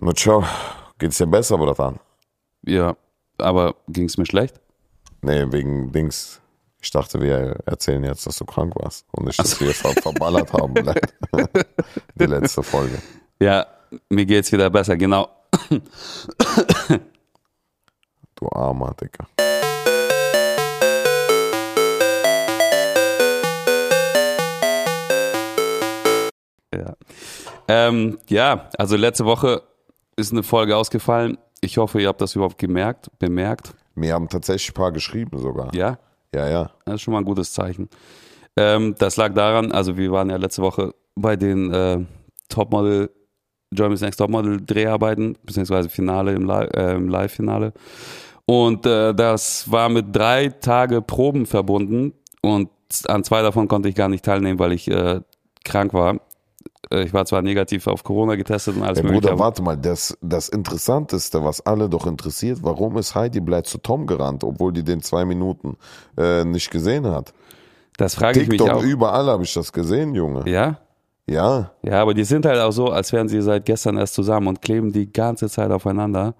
Na ciao, geht's dir besser, Bratan? Ja, aber ging es mir schlecht? Nee, wegen Dings. Ich dachte, wir erzählen jetzt, dass du krank warst und nicht, dass wir ver verballert haben. Die letzte Folge. Ja, mir geht's wieder besser, genau. Du armer Dicker. Ja. Ähm, ja, also letzte Woche ist eine Folge ausgefallen. Ich hoffe, ihr habt das überhaupt gemerkt, bemerkt. Mir haben tatsächlich ein paar geschrieben sogar. Ja, Ja, ja. das ist schon mal ein gutes Zeichen. Ähm, das lag daran, also wir waren ja letzte Woche bei den äh, Topmodel, Germany's Next Topmodel Dreharbeiten, beziehungsweise Finale im, Li äh, im Live-Finale. Und äh, das war mit drei Tage Proben verbunden und an zwei davon konnte ich gar nicht teilnehmen, weil ich äh, krank war. Äh, Ich war zwar negativ auf Corona getestet und alles Ey, mögliche. Bruder, warte mal, das, das Interessanteste, was alle doch interessiert, warum ist Heidi Bleit zu Tom gerannt, obwohl die den zwei Minuten äh, nicht gesehen hat? Das frage ich mich auch. überall habe ich das gesehen, Junge. Ja? Ja, Ja, aber die sind halt auch so, als wären sie seit gestern erst zusammen und kleben die ganze Zeit aufeinander,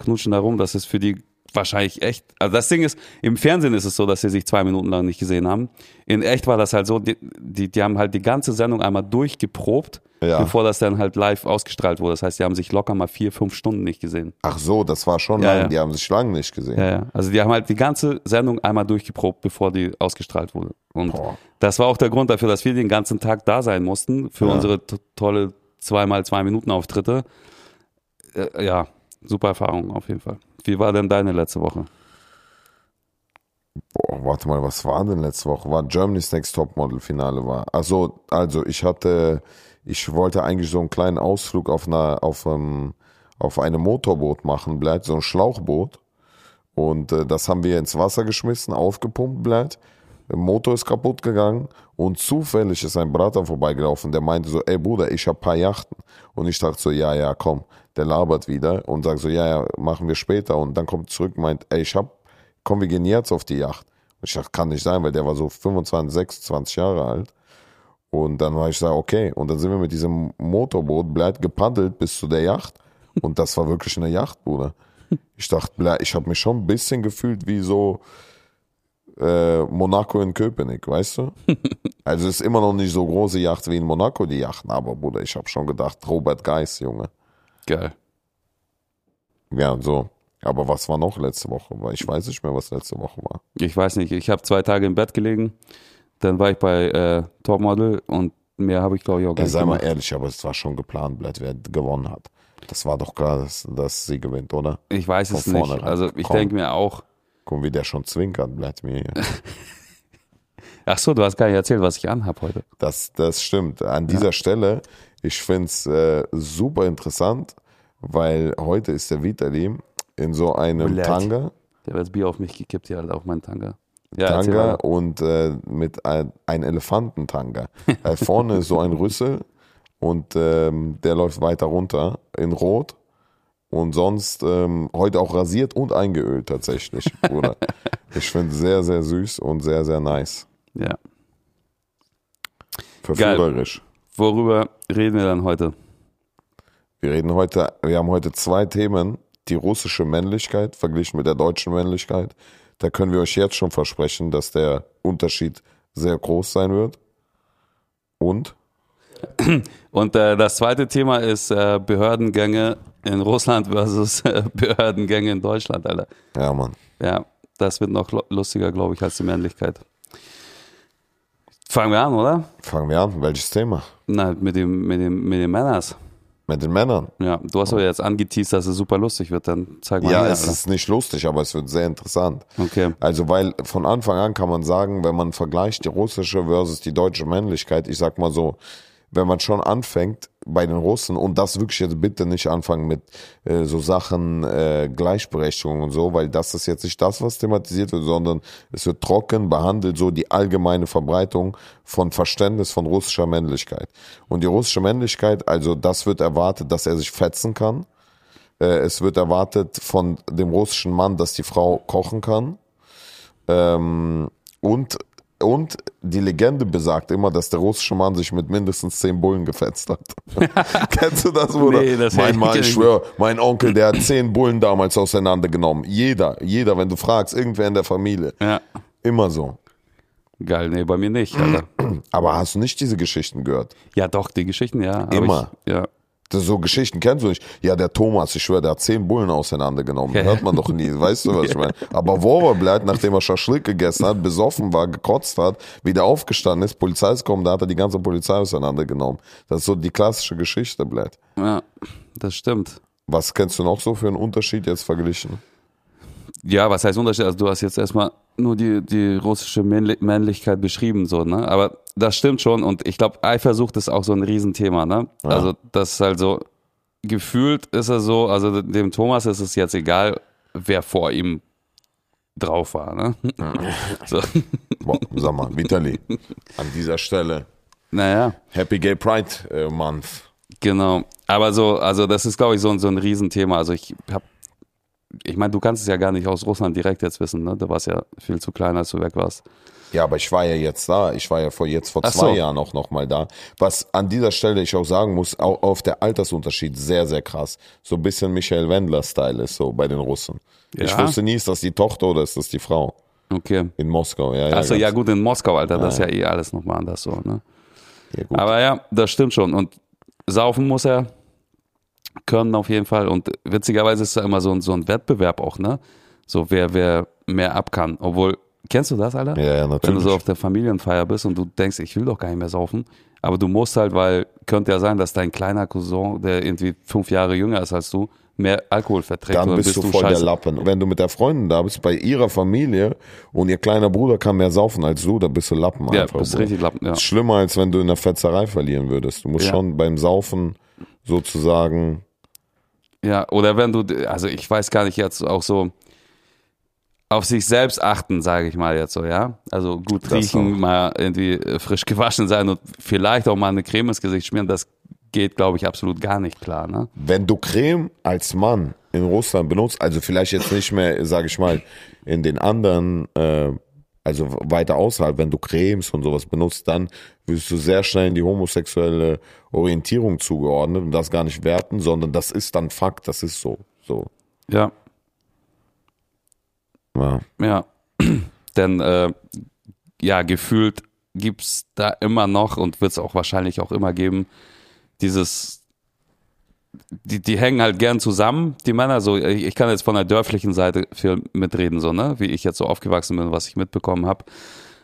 knutschen da rum. Das ist für die wahrscheinlich echt. Also das Ding ist, im Fernsehen ist es so, dass sie sich zwei Minuten lang nicht gesehen haben. In echt war das halt so, die, die, die haben halt die ganze Sendung einmal durchgeprobt, Ja. bevor das dann halt live ausgestrahlt wurde. Das heißt, die haben sich locker mal vier, fünf Stunden nicht gesehen. ach so, das war schon Ja, lang, ja. die haben sich lange nicht gesehen. Ja, ja. Also die haben halt die ganze Sendung einmal durchgeprobt, bevor die ausgestrahlt wurde. Und Boah. das war auch der Grund dafür, dass wir den ganzen Tag da sein mussten für unsere to- tolle zweimal zwei Minuten Auftritte. Äh, ja, super Erfahrung auf jeden Fall. Wie war denn deine letzte Woche? Boah, warte mal, was war denn letzte Woche? War Germany's Next Topmodel Finale war. Also, also ich hatte, ich wollte eigentlich so einen kleinen Ausflug auf einer, auf einem, auf einem Motorboot machen, bleibt so ein Schlauchboot. Und äh, das haben wir ins Wasser geschmissen, aufgepumpt bleibt. Der Motor ist kaputt gegangen und zufällig ist ein Brater vorbeigelaufen, der meinte so, ey Bruder, ich hab paar Yachten. Und ich dachte so, ja, ja, komm, der labert wieder und sagt so, ja, ja, machen wir später. Und dann kommt zurück meint, ey, ich hab, komm, wir gehen jetzt auf die Yacht. Und ich dachte, kann nicht sein, weil der war so 25, 26 Jahre alt. Und dann war ich da, okay. Und dann sind wir mit diesem Motorboot bleibt gepaddelt bis zu der Yacht. Und das war wirklich eine Yacht, Bruder. Ich dachte, ich habe mich schon ein bisschen gefühlt wie so äh, Monaco in Köpenick, weißt du? Also es ist immer noch nicht so große Yacht wie in Monaco, die Yachten, aber Bruder, ich habe schon gedacht, Robert Geis, Junge. Geil. Ja, so. Aber was war noch letzte Woche? Ich weiß nicht mehr, was letzte Woche war. Ich weiß nicht, ich habe zwei Tage im Bett gelegen, dann war ich bei äh, Topmodel und mehr habe ich glaube ich auch gar Ja, nicht sei mal ehrlich, aber es war schon geplant, bleibt, wer gewonnen hat. Das war doch klar, dass, dass sie gewinnt, oder? Ich weiß es Von nicht. vornherein. Also ich denke mir auch, Guck, wie der schon zwinkert, bleibt mir hier. ach so, du hast gar nicht erzählt, was ich anhab heute. Das, das stimmt. An dieser Stelle, ich find's äh, super interessant, weil heute ist der Vitali in so einem Blöd. Tanga, Der hat das Bier auf mich gekippt, hier halt auf meinen Tanga. Ja, Tanga und äh, mit ein, ein Elefantentanga. äh, vorne ist so ein Rüssel und ähm, der läuft weiter runter in Rot. Und sonst ähm, heute auch rasiert und eingeölt tatsächlich, Bruder. ich finde sehr, sehr süß und sehr, sehr nice. ja. Verführerisch. Worüber reden wir dann heute? Wir reden heute, wir haben heute zwei Themen. Die russische Männlichkeit verglichen mit der deutschen Männlichkeit. Da können wir euch jetzt schon versprechen, dass der Unterschied sehr groß sein wird. Und Und äh, das zweite Thema ist äh, Behördengänge in Russland versus äh, Behördengänge in Deutschland, Alter. ja, Mann. Ja, das wird noch lustiger, glaube ich, als die Männlichkeit. Fangen wir an, oder? Fangen wir an. Welches Thema? Na, mit dem, mit dem, mit den Männers. Mit den Männern. Ja, du hast aber jetzt angeteased, dass es super lustig wird, dann zeig mal Ja, her, es Alter. ist nicht lustig, aber es wird sehr interessant. Okay. Also, weil von Anfang an kann man sagen, wenn man vergleicht die russische versus die deutsche Männlichkeit, ich sag mal so, wenn man schon anfängt bei den Russen und das wirklich jetzt bitte nicht anfangen mit äh, so Sachen äh, Gleichberechtigung und so, weil das ist jetzt nicht das, was thematisiert wird, sondern es wird trocken behandelt, so die allgemeine Verbreitung von Verständnis von russischer Männlichkeit. Und die russische Männlichkeit, also das wird erwartet, dass er sich fetzen kann. Äh, es wird erwartet von dem russischen Mann, dass die Frau kochen kann. Ähm, und und die Legende besagt immer, dass der russische Mann sich mit mindestens zehn Bullen gefetzt hat. Kennst du das, Bruder? Nee, das mein Mann, ich ich schwör, mein Onkel, der hat zehn Bullen damals auseinandergenommen. Jeder, jeder, wenn du fragst, irgendwer in der Familie. Ja. Immer so. Geil, nee, bei mir nicht, Alter. Aber hast du nicht diese Geschichten gehört? Ja, doch, die Geschichten, ja. Immer. Ich, ja. So Geschichten kennst du nicht. Ja, der Thomas, ich schwör, der hat zehn Bullen auseinandergenommen. Ja. Hört man doch nie. Weißt du, was ich meine? Aber wo er bleibt, nachdem er Schaschlik gegessen hat, besoffen war, gekotzt hat, wieder aufgestanden ist, Polizei ist gekommen, da hat er die ganze Polizei auseinandergenommen. Das ist so die klassische Geschichte, bleibt. ja, das stimmt. Was kennst du noch so für einen Unterschied jetzt verglichen? Ja, was heißt Unterschied? Also du hast jetzt erstmal nur die, die russische Männli Männlichkeit beschrieben, so, ne? Aber das stimmt schon und ich glaube, Eifersucht ist auch so ein Riesenthema, ne? Ja. Also das ist halt so, gefühlt ist er so, also dem Thomas ist es jetzt egal, wer vor ihm drauf war, ne? so, Boah, sag mal, Vitali, an dieser Stelle, naja, Happy Gay Pride äh, Month. genau. Aber so, also das ist, glaube ich, so, ein- so ein Riesenthema. Also ich habe ich meine, du kannst es ja gar nicht aus Russland direkt jetzt wissen, ne? Du warst ja viel zu klein, als du weg warst. Ja, aber ich war ja jetzt da. Ich war ja vor jetzt vor Ach zwei so. Jahren auch noch mal da. Was an dieser Stelle ich auch sagen muss, auch auf der Altersunterschied sehr sehr krass. So ein bisschen Michael Wendler Style ist so bei den Russen. Ich Ja? wusste nie, ist das die Tochter oder ist das die Frau Okay. in Moskau? Ja, ja. Achso, ja gut, in Moskau, Alter, das ist ja eh alles nochmal anders so, ne? ja. Aber ja, das stimmt schon. Und saufen muss er können auf jeden Fall. Und witzigerweise ist da immer so ein, so ein Wettbewerb auch, ne? So wer, wer mehr ab kann. Obwohl, kennst du das, Alter? ja, ja, Wenn du natürlich. so auf der Familienfeier bist und du denkst, ich will doch gar nicht mehr saufen. Aber du musst halt, weil könnte ja sein, dass dein kleiner Cousin, der irgendwie fünf Jahre jünger ist als du, mehr Alkohol verträgt. dann und bist du voll der Lappen. Wenn du mit der Freundin da bist, bei ihrer Familie und ihr kleiner Bruder kann mehr saufen als du, dann bist du Lappen Ja, einfach. bist Bruder. richtig Lappen, ja. Ist schlimmer, als wenn du in der Fetzerei verlieren würdest. Du musst Ja. schon beim Saufen sozusagen Ja, oder wenn du, also ich weiß gar nicht jetzt auch so auf sich selbst achten, sage ich mal jetzt so, ja. Also gut Das riechen, auch. mal irgendwie äh, frisch gewaschen sein und vielleicht auch mal eine Creme ins Gesicht schmieren, das geht, glaube ich, absolut gar nicht klar, ne? Wenn du Creme als Mann in Russland benutzt, also vielleicht jetzt nicht mehr, sage ich mal, in den anderen, äh, also weiter außerhalb, wenn du Cremes und sowas benutzt, dann wirst du sehr schnell in die homosexuelle Orientierung zugeordnet und das gar nicht werten, sondern das ist dann Fakt, das ist so. So. Ja, Ja. ja. Denn äh, ja, gefühlt gibt's da immer noch und wird es auch wahrscheinlich auch immer geben, dieses die, die hängen halt gern zusammen, die Männer. So, ich ich kann jetzt von der dörflichen Seite viel mitreden, so, ne? Wie ich jetzt so aufgewachsen bin, was ich mitbekommen habe.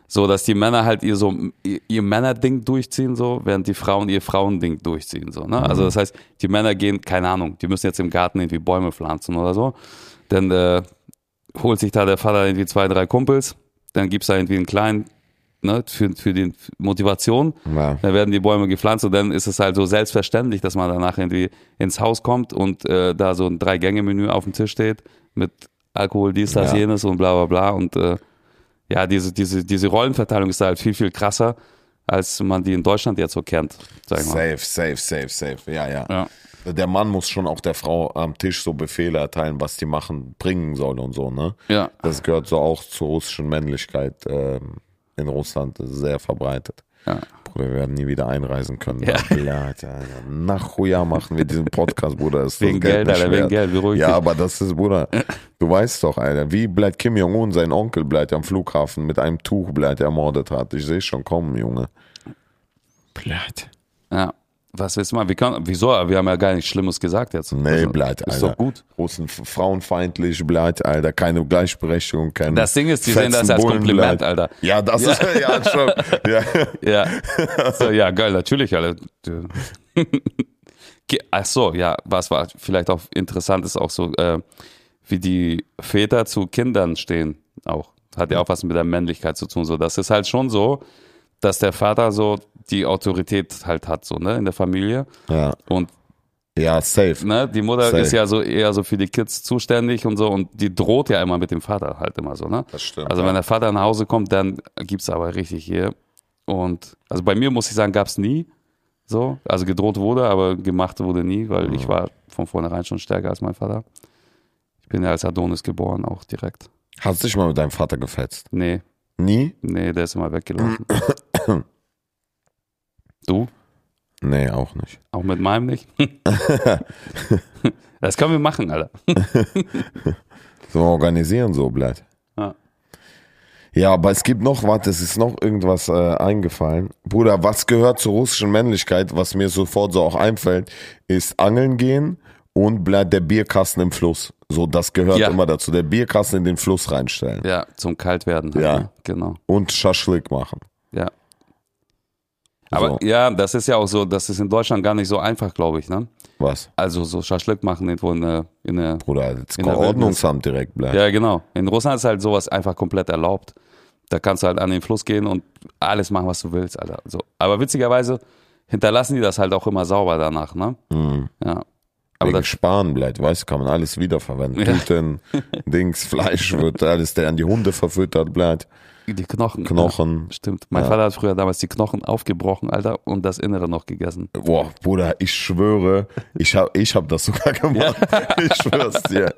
So, dass die Männer halt ihr so ihr, ihr Männerding durchziehen, so, während die Frauen ihr Frauending durchziehen, so, ne? Also das heißt, die Männer gehen, keine Ahnung, die müssen jetzt im Garten irgendwie Bäume pflanzen oder so. Dann äh, holt sich da der Vater irgendwie zwei, drei Kumpels, dann gibt's da irgendwie einen kleinen, ne, für, für die Motivation. Ja. Dann werden die Bäume gepflanzt und dann ist es halt so selbstverständlich, dass man danach irgendwie ins Haus kommt und äh, da so ein Drei-Gänge-Menü auf dem Tisch steht mit Alkohol, dies, das, Ja. jenes und bla bla bla. Und äh, ja, diese, diese, diese Rollenverteilung ist da halt viel, viel krasser, als man die in Deutschland jetzt so kennt, sag ich mal. Safe, safe, safe, safe. Ja, ja, Ja. Der Mann muss schon auch der Frau am Tisch so Befehle erteilen, was die machen, bringen soll und so, ne? Ja. Das gehört so auch zur russischen Männlichkeit ähm, in Russland sehr verbreitet. Ja. Bruder, wir werden nie wieder einreisen können. Ja. Alter, Alter. Nachuja machen wir diesen Podcast, Bruder. Ist Wegen Geld Geld, Alter, wegen. Geld, beruhig Ja, dich. aber das ist, Bruder, du weißt doch, Alter, wie bleibt Kim Jong-un, sein Onkel, bleibt am Flughafen mit einem Tuch, bleibt ermordet hat. Ich sehe schon kommen, Junge. Bleibt. Ja. Was willst du mal? Wir können, wieso? Wir haben ja gar nichts Schlimmes gesagt jetzt. Nee, Also, bleibt, Ist Alter. doch gut. Russen frauenfeindlich, bleibt, Alter. Keine Gleichberechtigung, kein Das Ding ist, die sehen das als Bullen, Kompliment, bleibt. Alter. Ja, das ist, ja, schon. Ja. Ja. So, ja, geil, natürlich, Alter. Ach so, ja, was war vielleicht auch interessant ist auch so, äh, wie die Väter zu Kindern stehen auch. Hat ja auch was mit der Männlichkeit zu tun. So, das ist halt schon so, dass der Vater so die Autorität halt hat, so, ne, in der Familie. ja. Und Ja, safe. ne, die Mutter Safe. ist ja so eher so für die Kids zuständig und so und die droht ja immer mit dem Vater halt immer so, ne? Das stimmt. Also ja. wenn der Vater nach Hause kommt, dann gibt's aber richtig hier. Und also bei mir muss ich sagen, gab's nie so. Also gedroht wurde, aber gemacht wurde nie, weil ich war von vornherein schon stärker als mein Vater. Ich bin ja als Adonis geboren, auch direkt. Hast du dich mal mit deinem Vater gefetzt? Nee, Nie? Nee, der ist immer weggelaufen. du? Nee, auch nicht. Auch mit meinem nicht? das können wir machen, Alter. So organisieren so bleibt. Ja. Ja, aber es gibt noch, warte, es ist noch irgendwas äh, eingefallen. Bruder, was gehört zur russischen Männlichkeit, was mir sofort so auch einfällt, ist Angeln gehen und bleibt der Bierkasten im Fluss. So, das gehört Ja. immer dazu. Der Bierkasten in den Fluss reinstellen. Ja, zum Kaltwerden. Halt, Ja. ne? Genau. Und Schaschlik machen. Aber So. ja, das ist ja auch so, das ist in Deutschland gar nicht so einfach, glaube ich, ne? Was? Also so Schaschlik machen irgendwo in der, in der Bruder, jetzt In der Ordnungsamt direkt bleibt. Ja, genau. In Russland ist halt sowas einfach komplett erlaubt. Da kannst du halt an den Fluss gehen und alles machen, was du willst, Alter. So. Aber witzigerweise hinterlassen die das halt auch immer sauber danach, ne? Mhm. Ja. Aber das, Sparen bleibt, weißt du, kann man alles wiederverwenden. Ja. Tüten, Dings, Fleisch wird alles, der an die Hunde verfüttert bleibt. Die Knochen. Knochen. Ja, stimmt. Mein Ja. Vater hat früher damals die Knochen aufgebrochen, Alter, und das Innere noch gegessen. Boah, Bruder, ich schwöre, ich hab, ich hab das sogar gemacht. Ich schwör's dir.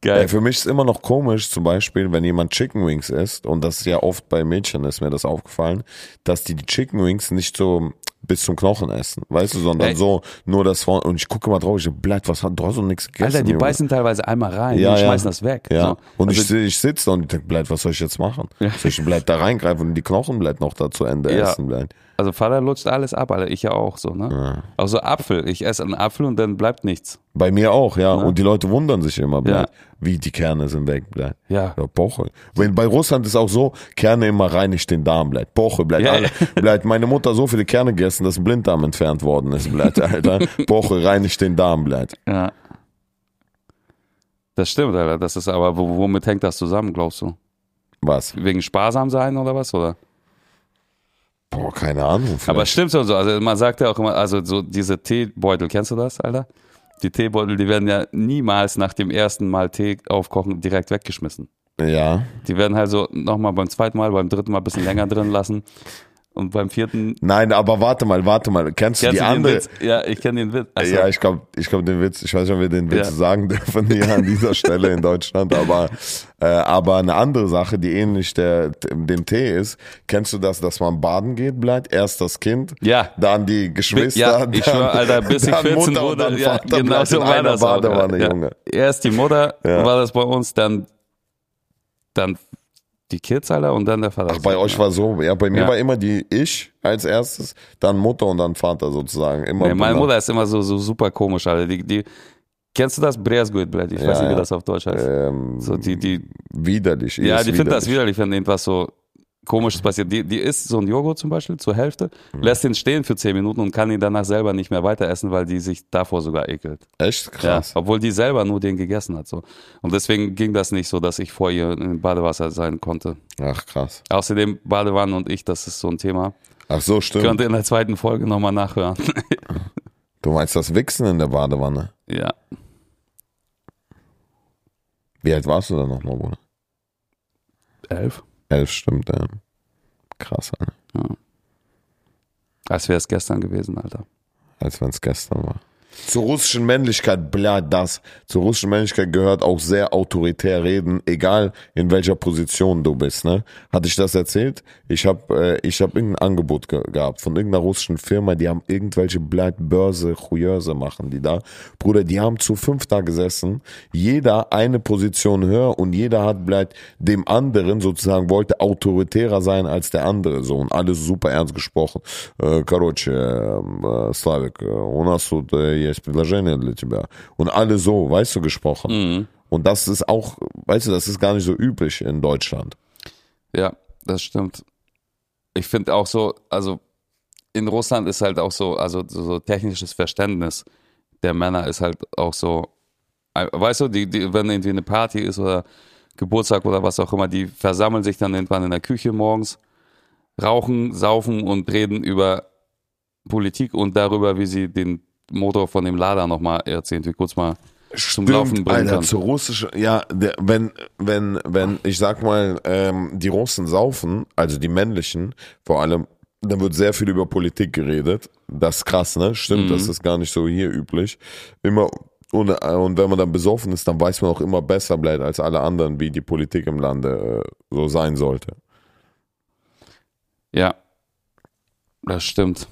Geil. Ey, für mich ist immer noch komisch, zum Beispiel, wenn jemand Chicken Wings isst, und das ist ja oft bei Mädchen, ist mir das aufgefallen, dass die die Chicken Wings nicht so bis zum Knochen essen, weißt du, sondern Ey. so nur das vorne, und ich gucke mal drauf, ich bleibt, was hat, doch nichts gegessen. Alter, die Junge. beißen teilweise einmal rein Ja, und ja. schmeißen das weg. Ja, So. und Also, ich, ich sitze da und ich denke, bleibt, was soll ich jetzt machen? Ja. Soll ich bleibt da reingreifen und die Knochen bleibt noch da zu Ende Ja. essen bleibt? Also Vater lutscht alles ab, Alter. Ich ja auch so, ne? Ja. Auch so Apfel. Ich esse einen Apfel und dann bleibt nichts. Bei mir auch, ja. Und die Leute wundern sich immer, Ja. wie die Kerne sind weg, bleibt. Ja. Ja, Boche. Wenn bei Russland ist auch so, Kerne immer reinigt den Darm, bleibt. Boche, bleibt Ja, alle, bleibt. Meine Mutter hat so viele Kerne gegessen, dass ein Blinddarm entfernt worden ist, bleibt, Alter. Boche reinigt den Darm, bleibt. Ja. Das stimmt, Alter. Das ist aber, wo- womit hängt das zusammen, glaubst du? Was? Wegen sparsam sein oder was, oder? Boah, keine Ahnung. Vielleicht. Aber stimmt schon so. Also man sagt ja auch immer, also so diese Teebeutel, kennst du das, Alter? Die Teebeutel, die werden ja niemals nach dem ersten Mal Tee aufkochen direkt weggeschmissen. ja. Die werden halt so nochmal beim zweiten Mal, beim dritten Mal ein bisschen länger drin lassen. Und beim vierten. Nein, aber warte mal, warte mal. Kennst du Kennst die du den andere? Witz? Ja, ich kenne den Witz. Also, Ja, ich glaube, ich glaub, den Witz, ich weiß nicht, ob wir den Witz Ja. sagen dürfen hier an dieser Stelle in Deutschland, aber, äh, aber eine andere Sache, die ähnlich der, dem Tee ist, kennst du das, dass man baden geht, bleibt? Erst das Kind, Ja. dann die Geschwister, Ja, ich dann, schwör, Alter, bis ich dann 14 Mutter wurde, dann ja, Vater genau so in war einer das auch. Badewanne, ja. Junge. Erst die Mutter Ja. war das bei uns, dann, dann die Kids, Alter, und dann der Vater. Ach, bei euch war so, ja, bei mir Ja. war immer die ich als erstes, dann Mutter und dann Vater sozusagen. Immer Nee, meine. Mutter ist immer so, so super komisch, Alter. Die, die, kennst du das? Brezguit, blöd. Ich Ja, weiß nicht, wie das auf Deutsch heißt. ähm, so, die, die, widerlich. ja, die findet das widerlich. widerlich, wenn irgendwas so komisches passiert. Die, die isst so einen Joghurt zum Beispiel zur Hälfte, Mhm. lässt den stehen für 10 Minuten und kann ihn danach selber nicht mehr weiter essen, weil die sich davor sogar ekelt. Echt Ja, krass. obwohl die selber nur den gegessen hat. So. Und deswegen ging das nicht so, dass ich vor ihr im Badewasser sein konnte. Ach, krass. Außerdem Badewanne und ich, das ist so ein Thema. Ach so, stimmt. Könnt ihr in der zweiten Folge nochmal nachhören. Du meinst das Wichsen in der Badewanne? ja. Wie alt warst du da nochmal, Bruder? Elf? Elf, stimmt, ja. Krass, Alter. Als wäre es gestern gewesen, Alter. Als wenn es gestern war. Zur russischen Männlichkeit, bla, das. Zur russischen Männlichkeit gehört auch sehr autoritär reden, egal in welcher Position du bist, ne? Hatte ich das erzählt? Ich habe äh, ich hab irgendein Angebot ge gehabt von irgendeiner russischen Firma, die haben irgendwelche Blatt Börse, Chuyeuse machen die da. Bruder, die haben zu fünf da gesessen, jeder eine Position höher und jeder hat bleibt dem anderen sozusagen wollte autoritärer sein als der andere, so und alles super ernst gesprochen. Äh, Короче, äh, Slavik, äh, у нас тут äh, есть предложение для тебя. Und alle so, weißt du, gesprochen. Mhm. Und das ist auch, weißt du, das ist gar nicht so üblich in Deutschland. Ja, das stimmt. Ich finde auch so, also in Russland ist halt auch so, also so, so technisches Verständnis der Männer ist halt auch so, äh, weißt du, die, die, wenn irgendwie eine Party ist oder Geburtstag oder was auch immer, die versammeln sich dann irgendwann in der Küche morgens, rauchen, saufen und reden über Politik und darüber, wie sie den Motor von dem Lader nochmal erzählen, wie kurz mal zum Laufen bringen Alter, kann. zu russischen, ja, der, wenn, wenn, wenn, ich sag mal, ähm, die Russen saufen, also die männlichen, vor allem, dann wird sehr viel über Politik geredet. Das ist krass, ne? Stimmt, das ist gar nicht so hier üblich. Immer, und, äh, und wenn man dann besoffen ist, dann weiß man auch immer besser bleibt als alle anderen, wie die Politik im Lande äh, so sein sollte. Ja, das stimmt.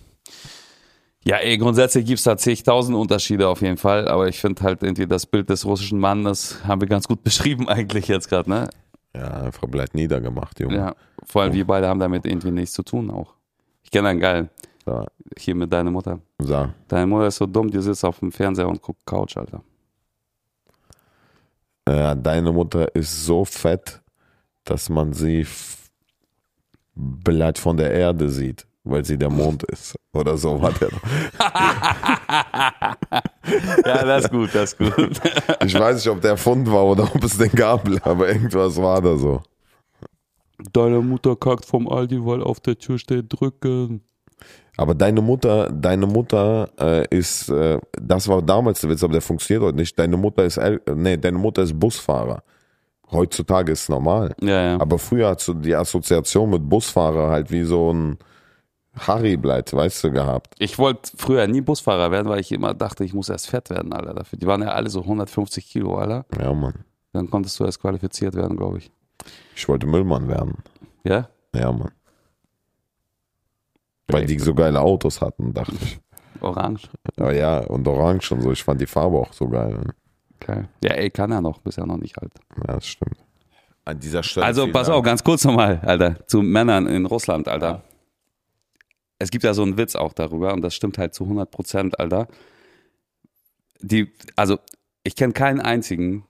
Ja, ey, grundsätzlich gibt's da zigtausend Unterschiede auf jeden Fall, aber ich finde halt irgendwie das Bild des russischen Mannes haben wir ganz gut beschrieben eigentlich jetzt gerade, ne? Ja, einfach bleibt niedergemacht, Junge. Ja, vor allem wir beide haben damit irgendwie nichts zu tun auch. Ich kenne einen geil, So, hier mit deiner Mutter. so. Deine Mutter ist so dumm, die sitzt auf dem Fernseher und guckt Couch, Alter. Äh, deine Mutter ist so fett, dass man sie bleibt von der Erde sieht, weil sie der Mond ist. Oder so war der. Ja, das ist gut, das ist gut. Ich weiß nicht, ob der Fund war oder ob es den gab, aber irgendwas war da so. Deine Mutter kackt vom Aldi, weil auf der Tür steht drücken. Aber deine Mutter, deine Mutter äh, ist, äh, das war damals der Witz, aber der funktioniert heute nicht. Deine Mutter ist, El nee, deine Mutter ist Busfahrer. Heutzutage ist es normal. Ja, ja. Aber früher hast du die Assoziation mit Busfahrer halt wie so ein Harry-Bleit, weißt du, gehabt. Ich wollte früher nie Busfahrer werden, weil ich immer dachte, ich muss erst fett werden, Alter. Dafür. Die waren ja alle so 150 Kilo, Alter. Ja, Mann. Dann konntest du erst qualifiziert werden, glaube ich. Ich wollte Müllmann werden. Ja? Ja, Mann. Weil die so geile Autos hatten, dachte ich. Orange. Aber ja, und orange und so. Ich fand die Farbe auch so geil. Okay. Ja, ey, kann er noch, bisher noch nicht halt. Ja, das stimmt. An dieser Stelle. Also pass Dank. auf, ganz kurz nochmal, Alter, zu Männern in Russland, Alter. Es gibt ja so einen Witz auch darüber und das stimmt halt zu 100 Prozent, Alter. Die, also ich kenne keinen einzigen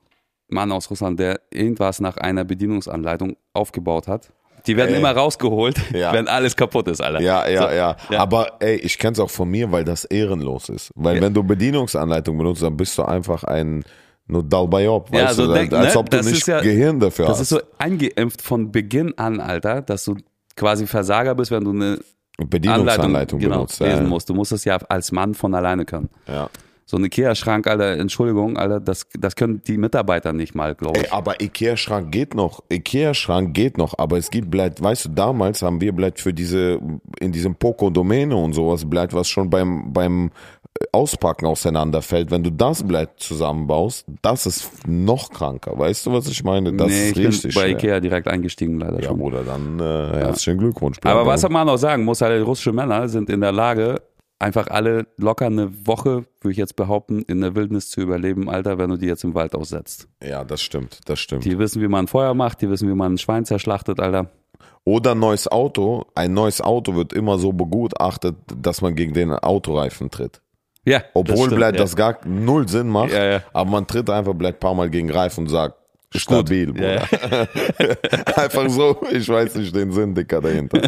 Mann aus Russland, der irgendwas nach einer Bedienungsanleitung aufgebaut hat. Die werden Ey. immer rausgeholt, Ja. wenn alles kaputt ist, Alter. Ja, ja, So, ja, ja. Aber ey, ich kenn's auch von mir, weil das ehrenlos ist. Weil Ja. wenn du Bedienungsanleitung benutzt, dann bist du einfach ein nur Dalbayob, weißt so du, denk- als ne, ob du das nicht Gehirn dafür Das hast. ist so eingeimpft von Beginn an, Alter, dass du quasi Versager bist, wenn du eine Bedienungsanleitung Anleitung genau, benutzt. Lesen ja. musst. Du musst es ja als Mann von alleine können. ja. So ein Ikea-Schrank, Alter, Entschuldigung, Alter, das, das können die Mitarbeiter nicht mal, glaube Ey, ich. aber Ikea-Schrank geht noch. Ikea-Schrank geht noch, aber es gibt bleibt, weißt du, damals haben wir bleibt für diese, in diesem Poco-Domäne und sowas bleibt, was schon beim, beim Auspacken auseinanderfällt. Wenn du das bleibt zusammenbaust, das ist noch kranker. Weißt du, was ich meine? Das nee, ist ich bin richtig bei schwer. Ikea direkt eingestiegen, leider Ja, schon. Bruder, dann äh, herzlichen Glückwunsch. Aber Bruder. was man auch sagen muss, halt, russische Männer sind in der Lage, einfach alle locker eine Woche, würde ich jetzt behaupten, in der Wildnis zu überleben, Alter, wenn du die jetzt im Wald aussetzt. Ja, das stimmt, das stimmt. Die wissen, wie man Feuer macht, die wissen, wie man ein Schwein zerschlachtet, Alter. Oder ein neues Auto. Ein neues Auto wird immer so begutachtet, dass man gegen den Autoreifen tritt. Ja, Obwohl stimmt, bleibt ja. das gar null Sinn macht, Ja, ja. aber man tritt einfach bleibt ein paar Mal gegen Reifen und sagt, gut. stabil, Ja, Bruder. einfach so, ich weiß nicht den Sinn, Dicker, dahinter.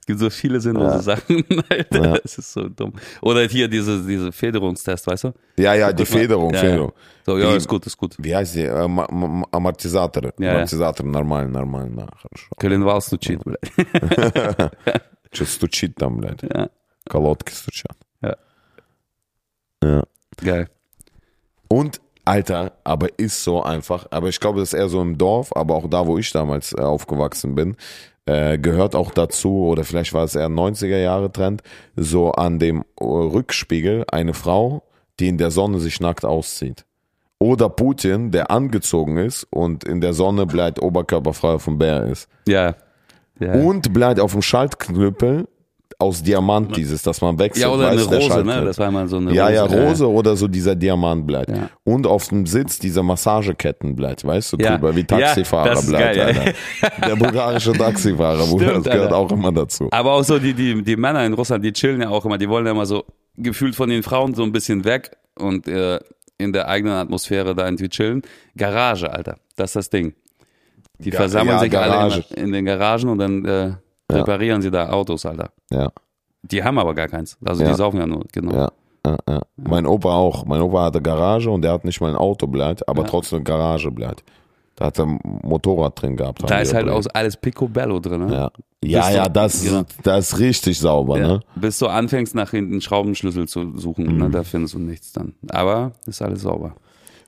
Es gibt so viele sinnlose Sachen, Alter. Ja. Das ist so dumm. Oder hier diese, diese Federungstest, weißt du? Ja, ja, die Guck mal. Federung, Ja, Federung. So, ja, Die- ist gut, ist gut. Wie heißt die? Äh, Ma- Ma- Amortisator. Ja, ja. Amortisator, normal, normal, na, хорошо. Коленвал стучит, блядь. Что стучит там, блядь? Ja. Колодки стучат. Ja. Geil. Und, Alter, aber ist so einfach, aber ich glaube, das ist eher so im Dorf, aber auch da, wo ich damals äh, aufgewachsen bin, äh, gehört auch dazu, oder vielleicht war es eher ein 90er Jahre Trend, so an dem äh, Rückspiegel eine Frau, die in der Sonne sich nackt auszieht. Oder Putin, der angezogen ist und in der Sonne bleibt oberkörperfrei auf dem Bär ist. Ja. Ja, Und bleibt auf dem Schaltknüppel aus Diamant dieses, dass man wechselt. ja oder eine Rose, ne? Das war mal so eine Ja, Rose. ja, Rose oder so dieser Diamant bleibt. Ja. Und auf dem Sitz dieser Massageketten bleibt, weißt du, Ja. drüber, wie Ja, Taxifahrer ist bleibt, geil, ja. Alter. Der bulgarische Taxifahrer, Bruder, das Stimmt, gehört Alter. auch immer dazu. Aber auch so die, die, die Männer in Russland, die chillen ja auch immer, die wollen ja immer so gefühlt von den Frauen so ein bisschen weg und äh, in der eigenen Atmosphäre da irgendwie chillen. Garage, Alter, das ist das Ding. Die Ga- versammeln ja, sich Garage. alle in, in den Garagen und dann äh, reparieren sie da Autos, Alter. Ja, Die haben aber gar keins. Also die saufen ja nur, genau. ja. Ja, ja. Mein Opa auch. Mein Opa hatte Garage und der hat nicht mal ein Auto bleibt, aber Ja. trotzdem eine Garage bleibt. Da hat er ein Motorrad drin gehabt. Da ist halt aus alles Picobello drin, ne? Ja, ja, ja das, genau. das ist richtig sauber, Ja. ne? Bis du anfängst, nach hinten Schraubenschlüssel zu suchen, Mhm. ne? da findest du nichts dann. Aber ist alles sauber.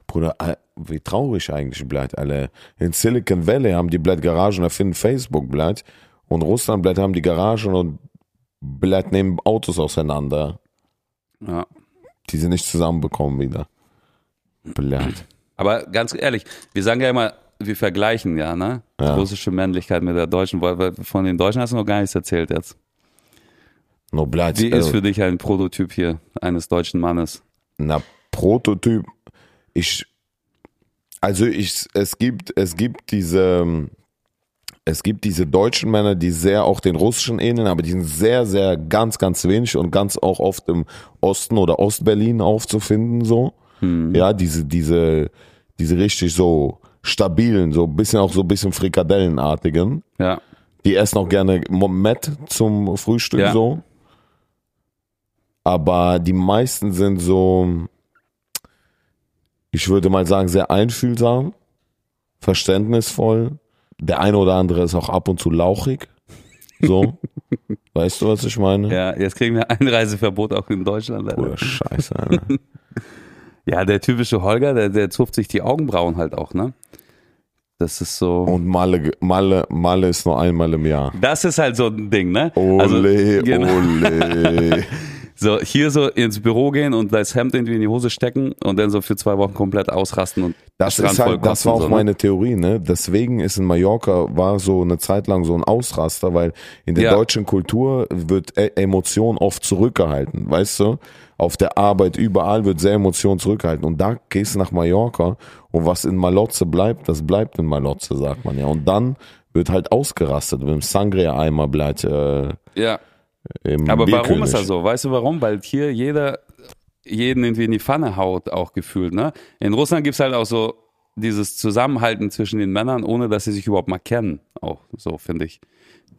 Bruder, äh, wie traurig eigentlich bleibt, alle. In Silicon Valley haben die bleibt Garagen, erfinden Facebook bleibt. Und Russland bleibt haben die Garagen und bleibt nehmen Autos auseinander. Ja. Die sind nicht zusammenbekommen wieder. Bleibt. Aber ganz ehrlich, wir sagen ja immer, wir vergleichen ja, ne? Ja. Russische Männlichkeit mit der deutschen. Von den Deutschen hast du noch gar nichts erzählt jetzt. No, bleibt. Wie ist also für dich ein Prototyp hier eines deutschen Mannes? Na, Prototyp. Ich, also ich, es gibt, es gibt diese, ähm, es gibt diese deutschen Männer, die sehr auch den russischen ähneln, aber die sind sehr, sehr ganz, ganz wenig und ganz auch oft im Osten oder Ostberlin aufzufinden, so. Ja, diese, diese, diese richtig so stabilen, so ein bisschen auch so ein bisschen Frikadellenartigen. Ja. Die essen auch gerne Met zum Frühstück Ja. so. Aber die meisten sind so, ich würde mal sagen, sehr einfühlsam, verständnisvoll. Der eine oder andere ist auch ab und zu lauchig. So. weißt du, was ich meine? Ja, jetzt kriegen wir Einreiseverbot auch in Deutschland. Alter. Oder Scheiße, Alter. Ja, der typische Holger, der, der zupft sich die Augenbrauen halt auch, ne? Das ist so. Und Malle, Malle, Malle ist nur einmal im Jahr. Das ist halt so ein Ding, ne? Ole, genau. ole. So, hier so ins Büro gehen und das Hemd irgendwie in die Hose stecken und dann so für zwei Wochen komplett ausrasten und Das ist halt, das war auch so, ne? meine Theorie, ne? Deswegen ist in Mallorca war so eine Zeit lang so ein Ausraster, weil in der Ja. deutschen Kultur wird E- Emotion oft zurückgehalten, weißt du? Auf der Arbeit überall wird sehr Emotion zurückgehalten und da gehst du nach Mallorca und was in Malotze bleibt, das bleibt in Malotze, sagt man ja. Und dann wird halt ausgerastet, wenn im Sangria-Eimer bleibt äh, Ja. Aber warum Bierkönig. ist das so? Weißt du warum? Weil hier jeder jeden irgendwie in die Pfanne haut, auch gefühlt, ne? In Russland gibt's halt auch so dieses Zusammenhalten zwischen den Männern, ohne dass sie sich überhaupt mal kennen. Auch so, finde ich.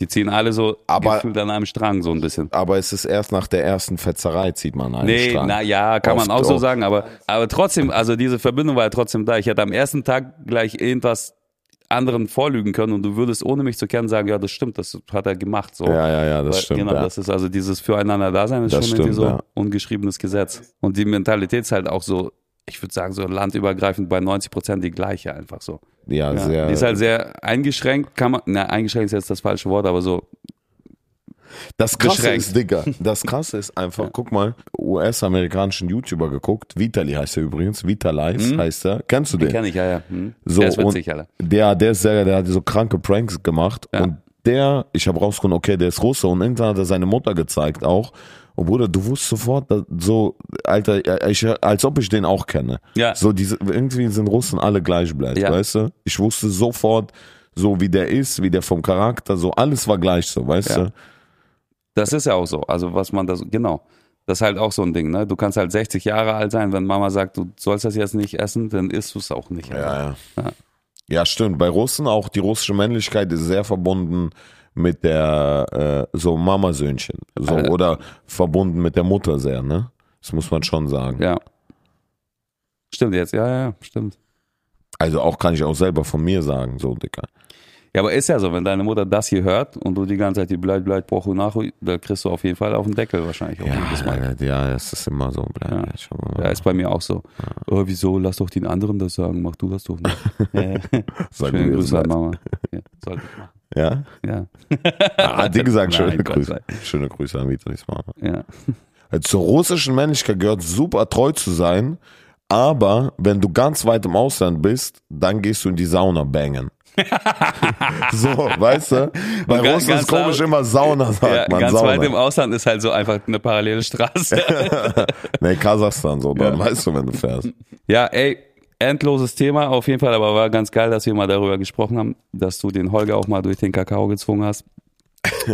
Die ziehen alle so Aber- gefühlt an einem Strang, so ein bisschen. Aber es ist erst nach der ersten Fetzerei zieht man einen Nee, Strang. na ja, kann man Oft auch so sagen, aber, aber trotzdem, also diese Verbindung war ja trotzdem da. Ich hätte am ersten Tag gleich irgendwas anderen vorlügen können und du würdest ohne mich zu kennen sagen, ja, das stimmt, das hat er gemacht. So. Ja, ja, ja, das Weil- stimmt. Genau, ja. das ist also dieses Füreinander-Dasein ist Das schon irgendwie stimmt, so ja. ungeschriebenes Gesetz. Und die Mentalität ist halt auch so, ich würde sagen, so landübergreifend bei 90 Prozent die gleiche einfach so. ja, Ja, sehr. die ist halt sehr eingeschränkt, kann man, na, eingeschränkt ist jetzt das falsche Wort, aber so, Das krasse beschränkt. ist, Digga, das krasse ist einfach, guck mal, US-amerikanischen YouTuber geguckt, Vitali heißt er übrigens, Vitalize heißt er, kennst du den? kenne ich, ja, ja. Hm. So, der ist witzig, Alter. Der, der ist sehr, der hat so kranke Pranks gemacht Ja. und der, ich habe rausgefunden, okay, der ist Russe und irgendwann hat er seine Mutter gezeigt auch. Und Bruder, du wusstest sofort, dass so, Alter, ich, als ob ich den auch kenne. Ja. So diese, irgendwie sind Russen alle gleich bleibt, Ja. weißt du? Ich wusste sofort, so wie der ist, wie der vom Charakter, so alles war gleich so, weißt Ja. du? Das ist ja auch so. Also was man das, genau. Das ist halt auch so ein Ding, ne? Du kannst halt 60 Jahre alt sein, wenn Mama sagt, du sollst das jetzt nicht essen, dann isst du es auch nicht. Alter. Ja, ja. Ja. Ja, stimmt. Bei Russen auch die russische Männlichkeit ist sehr verbunden mit der äh, so Mamasöhnchen. So, Alter. oder verbunden mit der Mutter sehr, ne? Das muss man schon sagen. Ja. Stimmt jetzt, ja, ja, stimmt. Also auch kann ich auch selber von mir sagen, so Dicker. Ja, aber ist ja so, wenn deine Mutter das hier hört und du die ganze Zeit die Bleit, Bleit, Brochu, Nachu, da kriegst du auf jeden Fall auf den Deckel wahrscheinlich auch jedes Mal. ja, ja, es ist immer so. Bleib, Ja. Ja, ist bei mir auch so. Oh, wieso? Lass doch den anderen das sagen, mach du das doch nicht. Ja. Sag Schöne mir, Grüße an Mama. Ja, sollte ich machen. Ja? Ja. Ah, hat die gesagt, schöne Nein, Grüße. Schöne Grüße an Vitalis Mama. Ja. Also Zur russischen Männlichkeit gehört super treu zu sein, aber wenn du ganz weit im Ausland bist, dann gehst du in die Sauna bangen. so, weißt du? Bei ganz- Russen ist komisch immer Sauna, sagt ja, man. ganz Sauna. weit im Ausland ist halt so einfach eine parallele Straße. nee, Kasachstan so, dann Ja. weißt du, wenn du fährst. ja, ey, endloses Thema auf jeden Fall, aber war ganz geil, dass wir mal darüber gesprochen haben, dass du den Holger auch mal durch den Kakao gezwungen hast.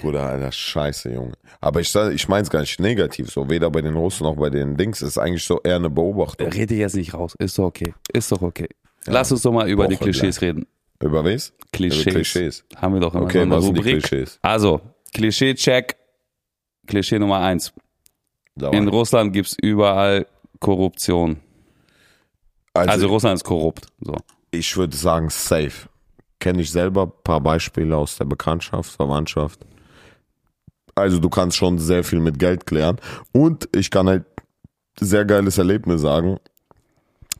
Bruder, Alter, scheiße, Junge. Aber ich, ich mein's gar nicht negativ so, weder bei den Russen noch bei den Dings. Es ist eigentlich so eher eine Beobachtung. Rede jetzt nicht raus, ist doch okay. Ist doch okay. Lass uns doch mal über die Klischees reden. Über was? Klischees. Über Klischees. Haben wir doch immer Okay, so eine was sind die Rubrik. Klischees? Also, Klischee-Check. Klischee Nummer eins. Dauer. In Russland gibt's überall Korruption. also, Also Russland ist korrupt. So. ich würde sagen, safe. Kenne ich selber ein paar Beispiele aus der Bekanntschaft, Verwandtschaft. Also du kannst schon sehr viel mit Geld klären. Und ich kann halt sehr geiles Erlebnis sagen.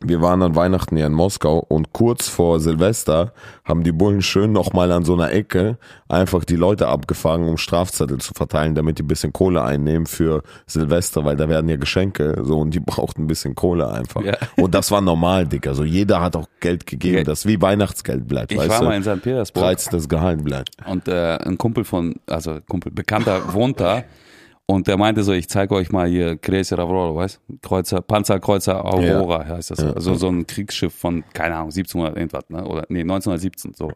Wir waren an Weihnachten ja in Moskau und kurz vor Silvester haben die Bullen schön nochmal an so einer Ecke einfach die Leute abgefangen, um Strafzettel zu verteilen, damit die ein bisschen Kohle einnehmen für Silvester, weil da werden ja Geschenke so und die brauchten ein bisschen Kohle einfach. Ja. Und das war normal, Dick. Also jeder hat auch Geld gegeben, das wie Weihnachtsgeld bleibt, Ich weißt war du? mal in St. Petersburg 13. Gehalt bleibt. und äh, ein Kumpel von, also Kumpel, Bekannter wohnt da und der meinte so, ich zeige euch mal hier Kreuzer Aurora, weißt Kreuzer, Panzerkreuzer Aurora heißt das. Also so ein Kriegsschiff von, keine Ahnung, 1700 irgendwas, ne? oder nee, 1917 so.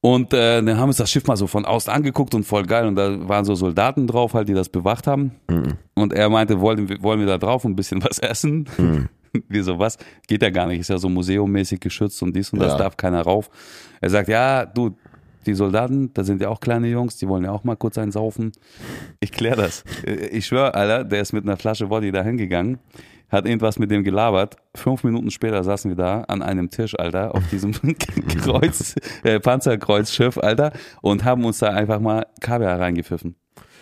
Und äh, dann haben wir uns das Schiff mal so von außen angeguckt und voll geil. Und da waren so Soldaten drauf, halt, die das bewacht haben. Und er meinte, wollen, wir- wollen wir da drauf und ein bisschen was essen? Wir so, was? Geht ja gar nicht. Ist ja so museummäßig geschützt und dies und das Ja. darf keiner rauf. Er sagt, ja, du, die Soldaten, da sind ja auch kleine Jungs, die wollen ja auch mal kurz einen saufen. Ich klär das. Ich schwör, Alter, der ist mit einer Flasche Woddy da hingegangen, hat irgendwas mit dem gelabert. Fünf Minuten später saßen wir da an einem Tisch, Alter, auf diesem Kreuz, äh, Panzerkreuzschiff, Alter, und haben uns da einfach mal Kaviar reingepfiffen.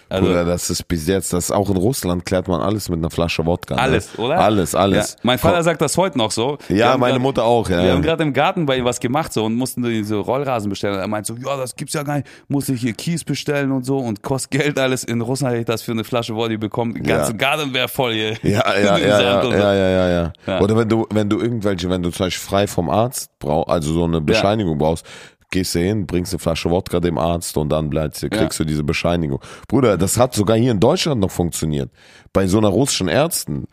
Also, Bruder, das ist bis jetzt, das ist auch in Russland klärt man alles mit einer Flasche Wodka. ne? Alles, oder? Alles, alles. Ja, mein Vater sagt das heute noch so. Ja, meine grad- Mutter auch, ja. Wir haben gerade im Garten bei ihm was gemacht so und mussten diese Rollrasen bestellen. Er meint so, ja, das gibt's ja gar nicht. Muss ich hier Kies bestellen und so und kostet Geld alles. In Russland hätte ich das für eine Flasche Woddy bekommen. Der ganze Ja. Garten wäre voll hier. Ja, ja, ja, ja, und so. ja, ja, ja, ja. Ja. Oder wenn du, wenn du irgendwelche, wenn du zum Beispiel frei vom Arzt brauchst, also so eine Bescheinigung brauchst, gehst du hin, bringst eine Flasche Wodka dem Arzt und dann bleibst du, kriegst du diese Bescheinigung. Bruder, das hat sogar hier in Deutschland noch funktioniert. Bei so einer russischen Ärzten,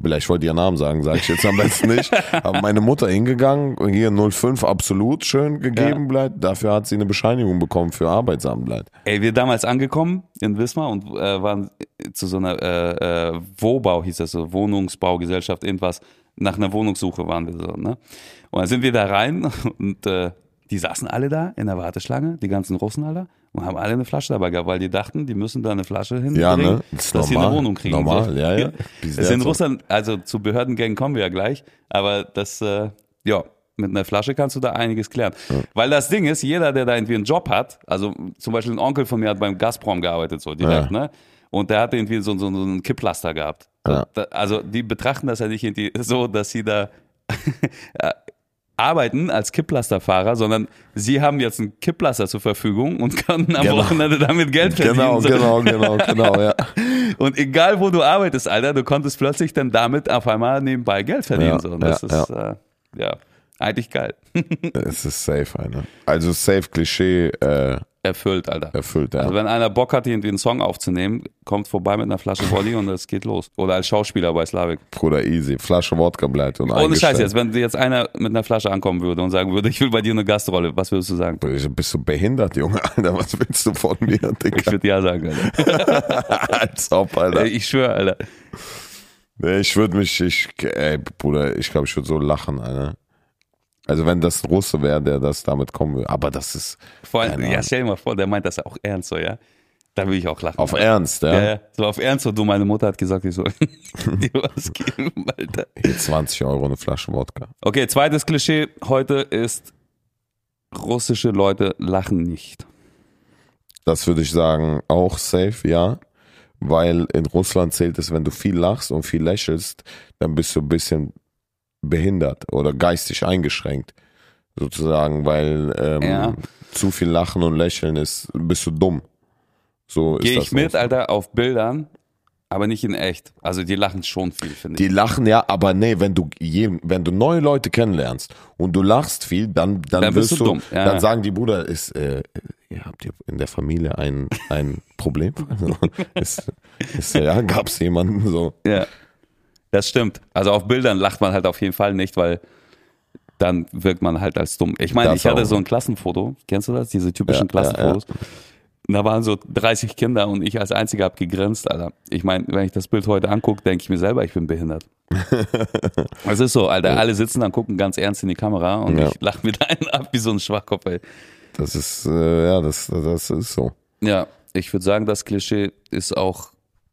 vielleicht wollte ich ihren Namen sagen, sage ich jetzt am besten nicht, aber meine Mutter hingegangen, hier 05 absolut schön gegeben Ja. bleibt, dafür hat sie eine Bescheinigung bekommen für Arbeitsamt bleibt. Ey, wir damals angekommen in Wismar und äh, waren zu so einer äh, äh, Wohnbau, hieß das so, Wohnungsbaugesellschaft, irgendwas. Nach einer Wohnungssuche waren wir so, ne? Und dann sind wir da rein und äh, die saßen alle da in der Warteschlange, die ganzen Russen alle, und haben alle eine Flasche dabei gehabt, weil die dachten, die müssen da eine Flasche hinbringen, Ja, ne? Dass sie eine. Wohnung kriegen. Normal, so. ja, ja. Das ist in so. Russland, also zu Behördengängen kommen wir ja gleich, aber das, äh, ja, mit einer Flasche kannst du da einiges klären. Weil das Ding ist, jeder, der da irgendwie einen Job hat, also zum Beispiel ein Onkel von mir hat beim Gazprom gearbeitet, so direkt, Ja. ne? Und der hat irgendwie so, so, so einen Kipplaster gehabt. Ja. Da, also die betrachten das ja nicht irgendwie so, dass sie da äh, arbeiten als Kipplasterfahrer, sondern sie haben jetzt einen Kipplaster zur Verfügung und können am Genau. Wochenende damit Geld verdienen. Genau, genau, genau, genau, ja. Und egal wo du arbeitest, Alter, du konntest plötzlich dann damit auf einmal nebenbei Geld verdienen. Ja, so. Und das ja, ist Äh, ja eigentlich geil. Es ist safe, einer. Also safe Klischee äh, Erfüllt, Alter. erfüllt, ja. Also wenn einer Bock hat, irgendwie einen Song aufzunehmen, kommt vorbei mit einer Flasche Woddy und es geht los. Oder als Schauspieler bei Slavik. Bruder, easy. Flasche Wodka bleibt und Ohne. Scheiß jetzt, wenn jetzt einer mit einer Flasche ankommen würde und sagen würde, ich will bei dir eine Gastrolle, was würdest du sagen? Bist du behindert, Junge? Alter, was willst du von mir, Ich Digga? würde ja sagen, Alter. Als ob, Alter. Ich schwöre, Alter. Nee, ich würde mich, ich, ey, Bruder, ich glaube, ich würde so lachen, Alter. Also wenn das ein Russe wäre, der das damit kommen würde. Aber das ist Vor allem, ja, stell dir mal vor, der meint das auch ernst so, ja? Da würde ich auch lachen. auf. Ernst, ja? Ja, so auf Ernst so, du, meine Mutter hat gesagt, ich soll dir was geben, Alter. Hier 20 Euro eine Flasche Wodka. Okay, zweites Klischee heute ist, russische Leute lachen nicht. Das würde ich sagen, auch safe, ja. Weil in Russland zählt es, wenn du viel lachst und viel lächelst, dann bist du ein bisschen behindert oder geistig eingeschränkt. Sozusagen, weil ähm, Ja. zu viel Lachen und Lächeln ist, bist du dumm. So Gehe ich mit, auch. Alter, auf Bildern, aber nicht in echt. Also die lachen schon viel, finde ich. Die lachen ja, aber nee, wenn du jeden, wenn du neue Leute kennenlernst und du lachst viel, dann dann, Dann bist wirst du du, dumm. Ja, dann ja. sagen die Bruder, ist äh, ihr habt ihr in der Familie ein ein Problem? Ist, ist, ja, gab's jemanden so? Ja, das stimmt. Also auf Bildern lacht man halt auf jeden Fall nicht, weil dann wirkt man halt als dumm. Ich meine, Das ich hatte auch. so ein Klassenfoto, kennst du das? Diese typischen Ja, ja, Klassenfotos. Und da waren so 30 Kinder und ich als Einziger hab gegrinst, Alter. Ich meine, wenn ich das Bild heute angucke, denke ich mir selber, ich bin behindert. Es ist so, Alter. Alle sitzen dann, gucken ganz ernst in die Kamera und Ja. ich lache mit einen ab wie so ein Schwachkopf, ey. Das ist äh, ja, das das ist so Ja, ich würde sagen, das Klischee ist auch,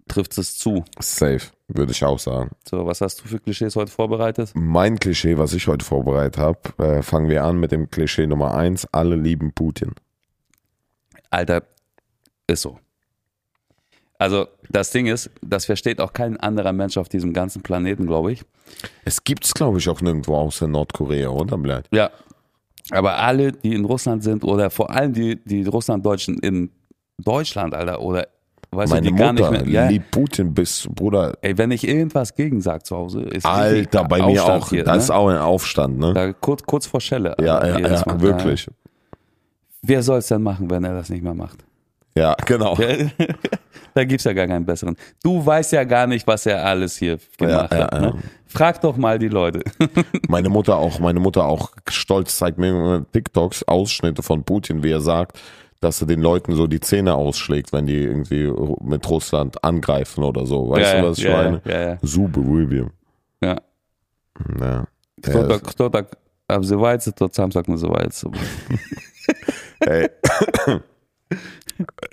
trifft es zu. safe, würde ich auch sagen. So, was hast du für Klischees heute vorbereitet? Mein Klischee, was ich heute vorbereitet habe, äh, fangen wir an mit dem Klischee Nummer eins: Alle lieben Putin. Alter, ist so. Also das Ding ist, das versteht auch kein anderer Mensch auf diesem ganzen Planeten, glaube ich. Es gibt's, glaube ich, auch nirgendwo außer Nordkorea, oder? Blöd. Ja. Aber alle, die in Russland sind oder vor allem die, die Russlanddeutschen in Deutschland, Alter, oder weißt Meine du, die gar Mutter nicht mehr. Ja, liebt Putin bis, Bruder, ey, wenn ich irgendwas gegen sag zu Hause, ist Alter, bei mir Aufstand auch. Hier, da ne? ist auch ein Aufstand, ne? da, kurz, kurz vor Schelle. ja, ja, ja, wirklich. Wer soll es denn machen, wenn er das nicht mehr macht? Ja, genau. da gibt's ja gar keinen besseren. Du weißt ja gar nicht, was er alles hier gemacht ja, hat. ja. Ne? Frag doch mal die Leute. Meine Mutter auch, meine Mutter auch stolz zeigt mir TikToks, Ausschnitte von Putin, wie er sagt, dass er den Leuten so die Zähne ausschlägt, wenn die irgendwie mit Russland angreifen oder so. Weißt Ja, du, was ich ja, meine? ja, ja. Super, William. Ja. Ja. Хто Ja, так, хто так обзивається, тот сам так називається. Ey.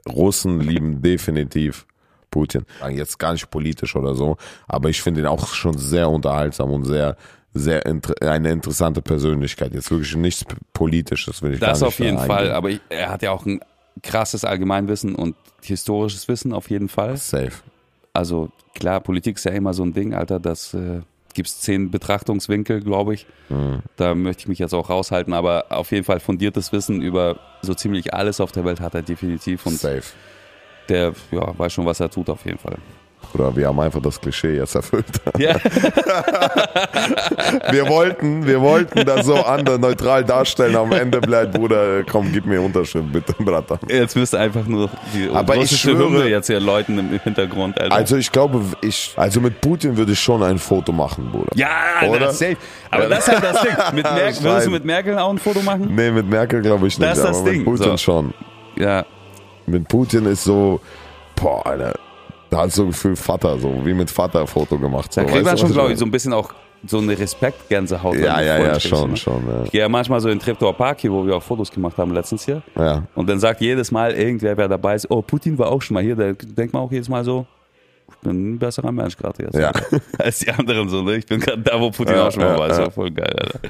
Russen lieben definitiv Putin. Jetzt gar nicht politisch oder so, aber ich finde ihn auch schon sehr unterhaltsam und sehr, sehr inter eine interessante Persönlichkeit. Jetzt wirklich nichts Politisches, will ich Das gar nicht auf jeden da Fall, eingehen. aber ich, er hat ja auch ein krasses Allgemeinwissen und historisches Wissen auf jeden Fall. Safe. Also klar, Politik ist ja immer so ein Ding, Alter, das äh, gibt's zehn Betrachtungswinkel, glaube ich. Mhm. Da möchte ich mich jetzt auch raushalten, aber auf jeden Fall fundiertes Wissen über so ziemlich alles auf der Welt hat er definitiv und Safe. der ja, weiß schon, was er tut auf jeden Fall. Oder wir haben einfach das Klischee jetzt erfüllt. Ja, Wir wollten, wir wollten das so andere neutral darstellen. Am Ende bleibt, Bruder, komm, gib mir Unterschrift, bitte, Bratter. jetzt müsste einfach nur die Aber ich schwöre- jetzt hier läuten im Hintergrund, Alter. Also ich glaube, ich, also mit Putin würde ich schon ein Foto machen, Bruder. ja, Oder? das safe. Aber das ist halt das Ding. Mit Mer Ich würdest du mit Merkel auch ein Foto machen? Nee, mit Merkel glaube ich nicht, Das ist das aber Ding, mit Putin so. schon. Ja, Mit Putin ist so, boah, Alter, da so ein Gefühl Vater, so wie mit Vater ein Foto gemacht. So. da kriegt man du, schon, glaube ich, so ein bisschen auch so eine Respektgänsehaut. Ja, du ja, ja, schon, ne? schon, Ich gehe ja manchmal so in Treptower Park hier, wo wir auch Fotos gemacht haben letztens hier. ja. ja. Und dann sagt jedes Mal irgendwer, wer dabei ist, oh, Putin war auch schon mal hier. Da denkt man auch jedes Mal so, ich bin ein besserer Mensch gerade jetzt. Ja. Als die anderen so, ne? Ich bin gerade da, wo Putin Ja, auch schon mal ja, war. Ist ja. ja voll geil, Alter.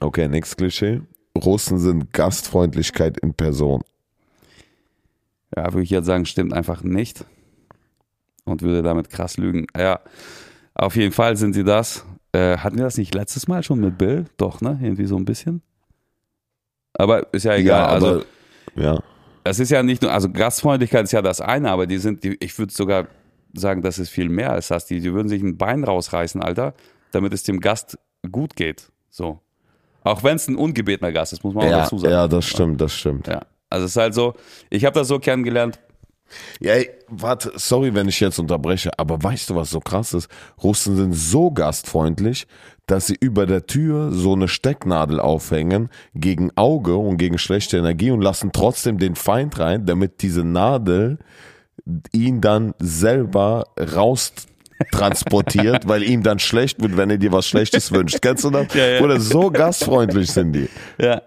Okay, nächstes Klischee. Russen sind Gastfreundlichkeit in Person. Ja, würde ich jetzt sagen, stimmt einfach nicht. Und würde damit krass lügen. Ja, auf jeden Fall sind sie das. Äh, hatten wir das nicht letztes Mal schon mit Bill? Doch, ne? Irgendwie so ein bisschen. Aber ist ja egal. also, aber, ja. es ist ja nicht nur, also Gastfreundlichkeit ist ja das eine, aber die sind, die, ich würde sogar sagen, das ist viel mehr als das. Die, die würden sich ein Bein rausreißen, Alter, damit es dem Gast gut geht. So. Auch wenn es ein ungebetener Gast ist, muss man auch Ja, dazu sagen. ja, das stimmt, das stimmt. Ja. Also es ist halt so, ich habe das so kennengelernt, Ja, ey, warte, sorry, wenn ich jetzt unterbreche, aber weißt du, was so krass ist? Russen sind so gastfreundlich, dass sie über der Tür so eine Stecknadel aufhängen gegen Auge und gegen schlechte Energie und lassen trotzdem den Feind rein, damit diese Nadel ihn dann selber raus transportiert, weil ihm dann schlecht wird, wenn er dir was Schlechtes wünscht. Kennst du das? Ja, ja. Oder so gastfreundlich sind die. Ja.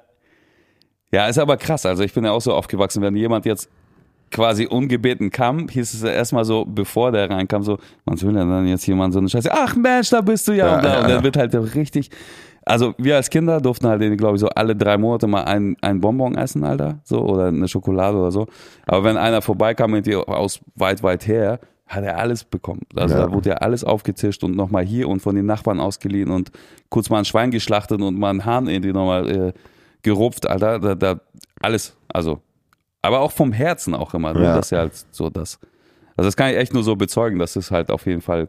Ja, ist aber krass. Also ich bin ja auch so aufgewachsen, wenn jemand jetzt quasi ungebeten kam, hieß es erstmal so, bevor der reinkam, so, man will ja dann jetzt jemand so eine Scheiße, ach Mensch, da bist du ja, Ja, und, da, ja, und dann wird halt richtig, also wir als Kinder durften halt, glaube ich, so alle drei Monate mal ein, ein Bonbon essen, Alter, so, oder eine Schokolade oder so. Aber wenn einer vorbeikam mit dir aus weit, weit her, hat er alles bekommen. Also Ja. da wurde ja alles aufgetischt und nochmal hier und von den Nachbarn ausgeliehen und kurz mal ein Schwein geschlachtet und mal einen Hahn irgendwie nochmal äh, gerupft, Alter. Da, da, alles, also. Aber auch vom Herzen auch immer. Ne? Ja. Das ist ja halt so das. Also das kann ich echt nur so bezeugen. Das ist halt auf jeden Fall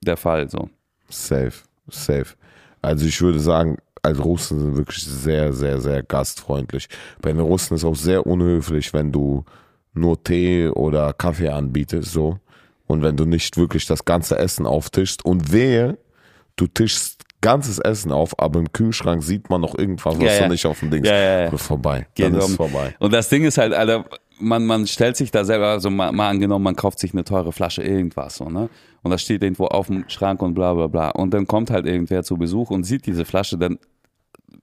der Fall. So. Safe, safe. Also ich würde sagen, als Russen sind wirklich sehr, sehr, sehr gastfreundlich. Bei den Russen ist auch sehr unhöflich, wenn du nur Tee oder Kaffee anbietest, so. Und wenn du nicht wirklich das ganze Essen auftischst und wehe, du tischst ganzes Essen auf, aber im Kühlschrank sieht man noch irgendwas, was Ja, ja. du nicht auf dem Ding Ja, ja, ja. vorbei. Geht Dann ist um- es vorbei. Und das Ding ist halt, Alter, man, man stellt sich da selber, also mal, mal angenommen, man kauft sich eine teure Flasche irgendwas so, ne? Und das steht irgendwo auf dem Schrank und bla bla bla. Und dann kommt halt irgendwer zu Besuch und sieht diese Flasche, dann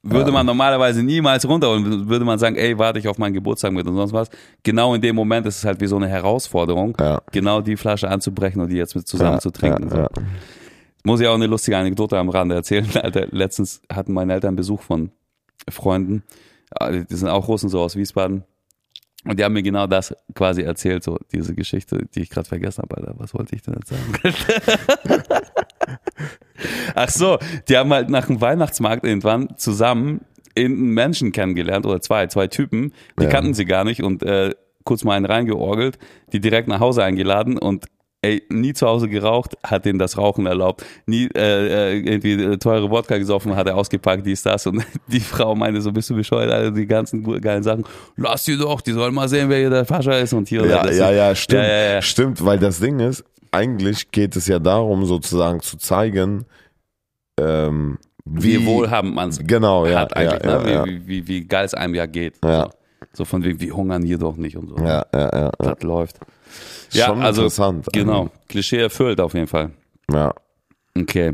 würde man normalerweise niemals runter und würde man sagen, ey, warte ich auf meinen Geburtstag mit und sonst was. Genau in dem Moment ist es halt wie so eine Herausforderung, Ja. genau die Flasche anzubrechen und die jetzt mit zusammen Ja, zu trinken. ja, so. Muss ich auch eine lustige Anekdote am Rande erzählen. Alter, letztens hatten meine Eltern Besuch von Freunden. Ah, Die sind auch Russen, so aus Wiesbaden. Und die haben mir genau das quasi erzählt, so diese Geschichte, die ich gerade vergessen habe, Alter. Was wollte ich denn jetzt sagen? Ach so, die haben halt nach dem Weihnachtsmarkt irgendwann zusammen einen Menschen kennengelernt oder zwei, zwei Typen, die Ja. kannten sie gar nicht und äh, kurz mal einen reingeorgelt, die direkt nach Hause eingeladen und ey, nie zu Hause geraucht, hat denen das Rauchen erlaubt, nie äh, äh, irgendwie äh, teure Wodka gesoffen, hat er ausgepackt, dies, das und die Frau meinte so, bist du bescheuert, Alter, die ganzen geilen Sachen, lass die doch, die sollen mal sehen, wer hier der Fascher ist und hier Ja, das. ja, ja, stimmt. Ja, ja, ja. Stimmt, weil das Ding ist, eigentlich geht es ja darum, sozusagen zu zeigen, ähm, wie, Wie wohlhabend man es Genau, ja. hat eigentlich, ne? ja, wie, wie, wie, geil es einem ja geht. Ja. So von wegen, wir hungern hier doch nicht und so. ja, ja, ja. Das läuft. Ja, Schon also, interessant. Genau, Klischee erfüllt auf jeden Fall. Ja. Okay.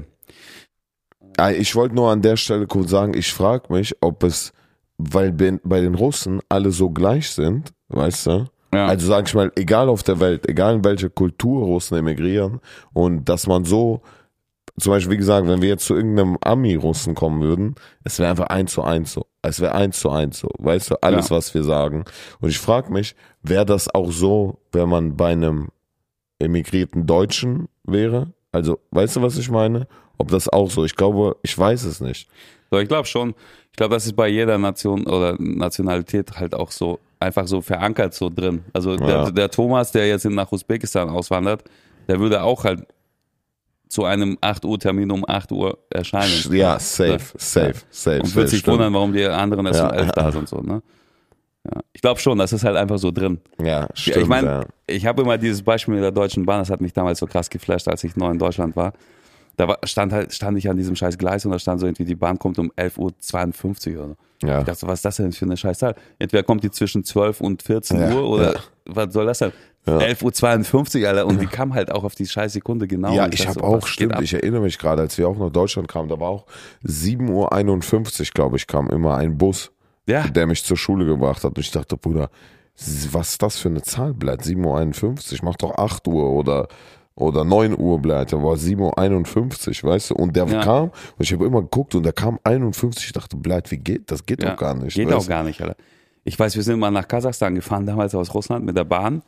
Ah, Ich wollte nur an der Stelle kurz sagen, ich frage mich, ob es, weil bei bei den Russen alle so gleich sind, weißt du? Ja. Also sag ich mal, egal auf der Welt, egal in welche Kultur Russen emigrieren und dass man so, zum Beispiel wie gesagt, wenn wir jetzt zu irgendeinem Ami-Russen kommen würden, es wäre einfach eins zu eins so. Es wäre eins zu eins so. Weißt du, alles, Ja. was wir sagen. Und ich frage mich, wäre das auch so, wenn man bei einem emigrierten Deutschen wäre? Also, weißt du, was ich meine? Ob das auch so? Ich glaube, ich weiß es nicht. So, ich glaube schon. Ich glaube, das ist bei jeder Nation oder Nationalität halt auch so einfach so verankert so drin. Also Ja. der, der Thomas, der jetzt nach Usbekistan auswandert, der würde auch halt zu einem 8 Uhr Termin um 8 Uhr erscheinen. Ja, safe, safe, safe. Und wird sich wundern, warum die anderen erst Ja, um 11 da sind. So, ne? ja. Ich glaube schon, das ist halt einfach so drin. Ja, stimmt. Ich meine, ja. ich habe immer dieses Beispiel mit der Deutschen Bahn, das hat mich damals so krass geflasht, als ich neu in Deutschland war. Da war, stand halt, stand ich an diesem scheiß Gleis und da stand so irgendwie, die Bahn kommt um 11.52 Uhr oder so. Ja. Ich dachte so, was ist das denn für eine scheiß Zahl? Entweder kommt die zwischen 12 und 14 Ja, Uhr oder was soll das denn? Ja. 11.52 Uhr, Alter. Und die kam halt auch auf die scheiß Sekunde genau. Ja, ich dachte habe auch, stimmt, ich erinnere mich gerade, als wir auch nach Deutschland kamen, da war auch 7.51 Uhr, glaube ich, kam immer ein Bus, Ja, der mich zur Schule gebracht hat. Und ich dachte, Bruder, was ist das für eine Zahl, bleibt? 7.51 Uhr, mach doch 8 Uhr oder, oder 9 Uhr bleibt. Da war 7.51 Uhr, weißt du? Und der Ja. kam, und ich habe immer geguckt und der kam 51, ich dachte, bleibt, wie geht das? Geht ja. doch gar nicht. Geht weißt auch gar nicht, Alter. Ich weiß, wir sind mal nach Kasachstan gefahren, damals aus Russland mit der Bahn.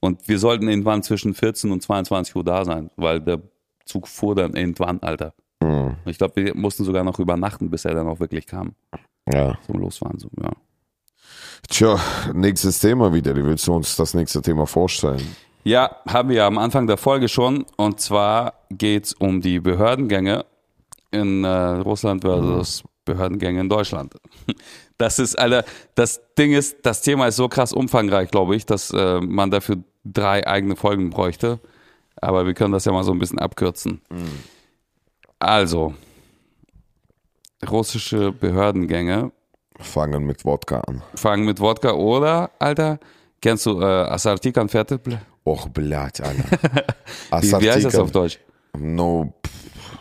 Und wir sollten irgendwann zwischen 14 und 22 Uhr da sein, weil der Zug fuhr dann irgendwann, Alter. Mhm. Ich glaube, wir mussten sogar noch übernachten, bis er dann auch wirklich kam. Ja. Zum Losfahren, so, ja. Tja, nächstes Thema wieder. Wie willst du uns das nächste Thema vorstellen? Ja, haben wir am Anfang der Folge schon. Und zwar geht's um die Behördengänge in äh, Russland versus Behördengänge in Deutschland. Das ist, Alter, das Ding ist, das Thema ist so krass umfangreich, glaube ich, dass äh, man dafür drei eigene Folgen bräuchte. Aber wir können das ja mal so ein bisschen abkürzen. Also, russische Behördengänge Fangen mit Wodka an. fangen mit Wodka oder, Alter, kennst du äh, Assorti Konfette? Wie, Och, blöd, Alter. wie heißt das auf Deutsch? No,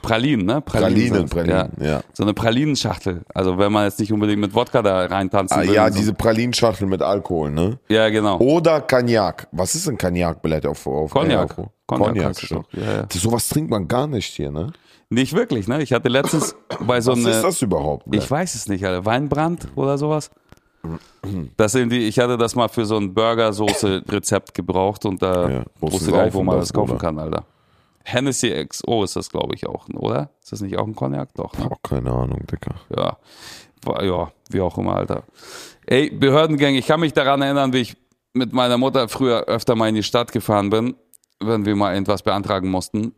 Pralinen, ne? Pralinen, sind's. Pralinen, ja. So eine Pralinenschachtel. Also wenn man jetzt nicht unbedingt mit Wodka da reintanzen Ah, will. ja, so. diese Pralinschachtel mit Alkohol, ne? Ja, genau. Oder Cognac. Was ist ein Cognac-Billett auf, auf Cognac. auf- Cognac Cognac, doch. Ja, ja. Sowas trinkt man gar nicht hier, ne? Nicht wirklich, ne? Ich hatte letztens bei so Was einer. ist das überhaupt? Ich weiß es nicht, Alter. Weinbrand oder sowas. Das irgendwie, ich hatte das mal für so ein Burgersoße-Rezept gebraucht und da Ja, wusste gar nicht, wo man das, kaufen Bruder. kann, Alter. Hennessy XO ist das, glaube ich, auch, oder? Ist das nicht auch ein Cognac? Doch, ne? Oh, keine Ahnung, Dicker. Ja. Ja, wie auch immer, Alter. Ey, Behördengänge, ich kann mich daran erinnern, wie ich mit meiner Mutter früher öfter mal in die Stadt gefahren bin, wenn wir mal irgendwas beantragen mussten.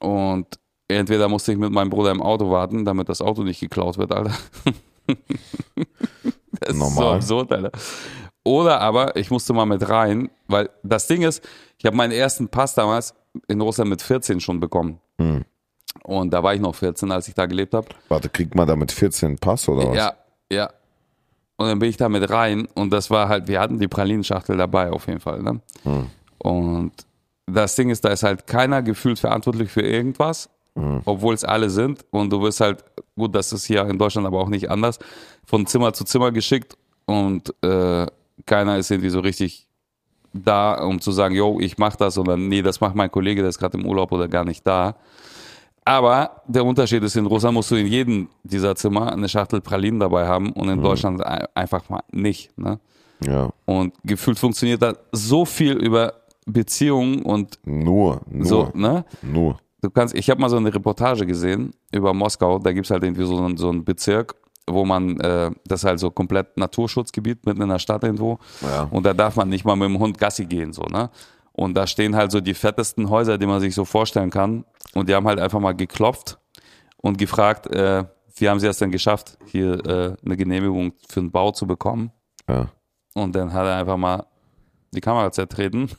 Und entweder musste ich mit meinem Bruder im Auto warten, damit das Auto nicht geklaut wird, Alter. das ist so Normal. absurd, Alter. Oder aber ich musste mal mit rein, weil das Ding ist, ich habe meinen ersten Pass damals in Russland mit 14 schon bekommen. Hm. Und da war ich noch 14, als ich da gelebt habe. Warte, kriegt man da mit 14 einen Pass oder was? Ja, ja. Und dann bin ich da mit rein und das war halt, wir hatten die Pralinenschachtel dabei auf jeden Fall. Ne? Hm. Und das Ding ist, da ist halt keiner gefühlt verantwortlich für irgendwas, Hm. obwohl es alle sind. Und du wirst halt, gut, das ist hier in Deutschland aber auch nicht anders, von Zimmer zu Zimmer geschickt und äh, keiner ist irgendwie so richtig da, um zu sagen, yo, ich mach das, sondern nee, das macht mein Kollege, der ist gerade im Urlaub oder gar nicht da. Aber der Unterschied ist, in Russland musst du in jedem dieser Zimmer eine Schachtel Pralinen dabei haben und in Deutschland ein- einfach mal nicht. Ne? Ja. Und gefühlt funktioniert da so viel über Beziehungen und Nur, nur, so, ne? nur. Du kannst, ich habe mal so eine Reportage gesehen über Moskau, da gibt's halt irgendwie so, einen- so einen Bezirk, wo man, äh, das ist halt so komplett Naturschutzgebiet mitten in der Stadt irgendwo. Ja. Und da darf man nicht mal mit dem Hund Gassi gehen, so, ne? Und da stehen halt so die fettesten Häuser, die man sich so vorstellen kann. Und die haben halt einfach mal geklopft und gefragt, äh, wie haben sie es denn geschafft, hier äh, eine Genehmigung für einen Bau zu bekommen? Ja. Und dann hat er einfach mal die Kamera zertreten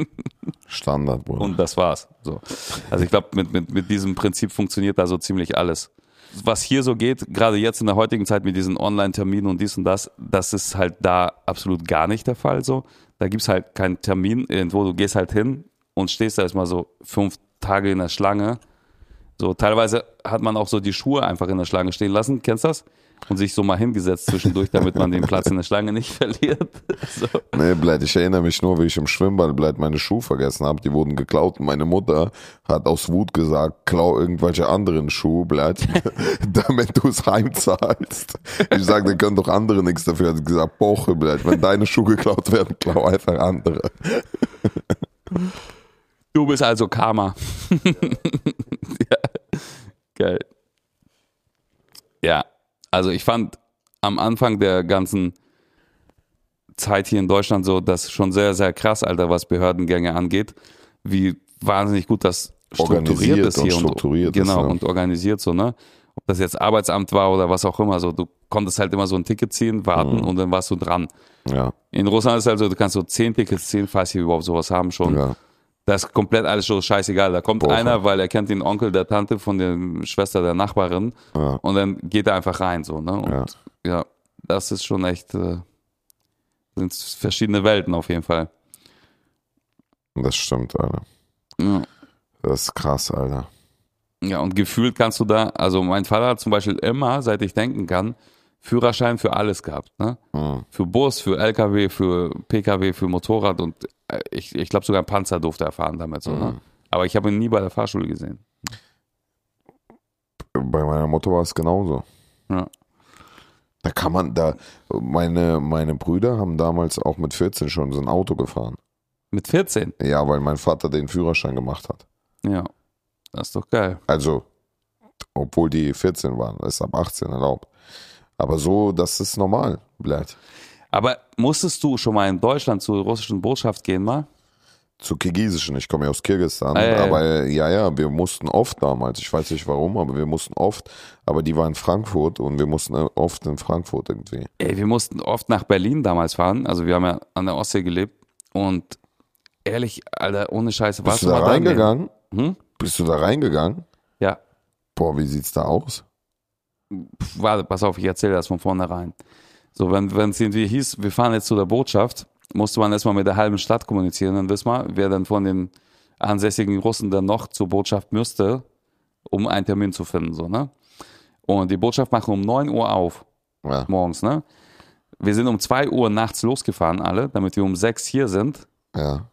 Standard, Bruder. und das war's. So. Also ich glaube, mit, mit, mit diesem Prinzip funktioniert da so ziemlich alles. Was hier so geht, gerade jetzt in der heutigen Zeit mit diesen Online-Terminen und dies und das, das ist halt da absolut gar nicht der Fall so. Da gibt's halt keinen Termin irgendwo, du gehst halt hin und stehst da erstmal so fünf Tage in der Schlange. So, teilweise hat man auch so die Schuhe einfach in der Schlange stehen lassen, kennst du das? Und sich so mal hingesetzt zwischendurch, damit man den Platz in der Schlange nicht verliert. So. Nee, Blät, ich erinnere mich nur, wie ich im Schwimmbad Blät meine Schuhe vergessen habe. Die wurden geklaut und meine Mutter hat aus Wut gesagt, klau irgendwelche anderen Schuhe, Blät, damit du es heimzahlst. Ich sage, dann können doch andere nichts dafür. Hat gesagt, Boche, Blät, wenn deine Schuhe geklaut werden, klau einfach andere. Du bist also Karma. ja. Geil. Ja, also ich fand am Anfang der ganzen Zeit hier in Deutschland so, das schon sehr, sehr krass, Alter, was Behördengänge angeht, wie wahnsinnig gut das strukturiert ist und hier strukturiert ist, genau ja. und organisiert so, ne? Ob das jetzt Arbeitsamt war oder was auch immer, so du konntest halt immer so ein Ticket ziehen, warten Mhm. und dann warst du dran. Ja, In Russland ist halt so, du kannst so zehn Tickets ziehen, falls sie überhaupt sowas haben schon. ja. Das ist komplett alles so scheißegal. Da kommt Boah. einer, weil er kennt den Onkel der Tante von der Schwester der Nachbarin Ja. und dann geht er einfach rein so, ne? Und ja, das ist schon echt äh, sind verschiedene Welten auf jeden Fall. Das stimmt, Alter. Ja. Das ist krass, Alter. ja, und gefühlt kannst du da, also mein Vater hat zum Beispiel immer, seit ich denken kann, Führerschein für alles gehabt, ne? Mhm. Für Bus, für LKW, für PKW, für Motorrad und äh, ich, ich glaube sogar Panzer durfte er fahren damit so, ne? Aber ich habe ihn nie bei der Fahrschule gesehen. Bei meiner Mutter war es genauso. Ja. Da kann man, da, meine, meine Brüder haben damals auch mit 14 schon so ein Auto gefahren. Mit 14. Ja, weil mein Vater den Führerschein gemacht hat. Ja. Das ist doch geil. Also, obwohl die 14 waren, das ist ab 18 erlaubt. Aber so, das ist normal, bleibt. Aber musstest du schon mal in Deutschland zur russischen Botschaft gehen mal? Zu Kirgisischen, ich komme ja aus Kirgisistan, Ah, ja, ja. aber ja, ja, wir mussten oft damals, ich weiß nicht warum, aber wir mussten oft, aber die war in Frankfurt und wir mussten äh, oft in Frankfurt irgendwie. Ey, wir mussten oft nach Berlin damals fahren. Also wir haben ja an der Ostsee gelebt. Und ehrlich, Alter, ohne Scheiße, warst Bist du da reingegangen? Hm? Bist du da reingegangen? Ja. Boah, wie sieht's da aus? Pff, Warte, pass auf, ich erzähle das von vornherein. So, wenn wenn es irgendwie hieß, wir fahren jetzt zu der Botschaft, musste man erstmal mit der halben Stadt kommunizieren. Dann wissen wir, wer dann von den ansässigen Russen dann noch zur Botschaft müsste, um einen Termin zu finden. So, ne? Und die Botschaft machen um 9 Uhr auf. Ja, morgens, ne? Wir sind um 2 Uhr nachts losgefahren, alle, damit wir um 6 hier sind. ja.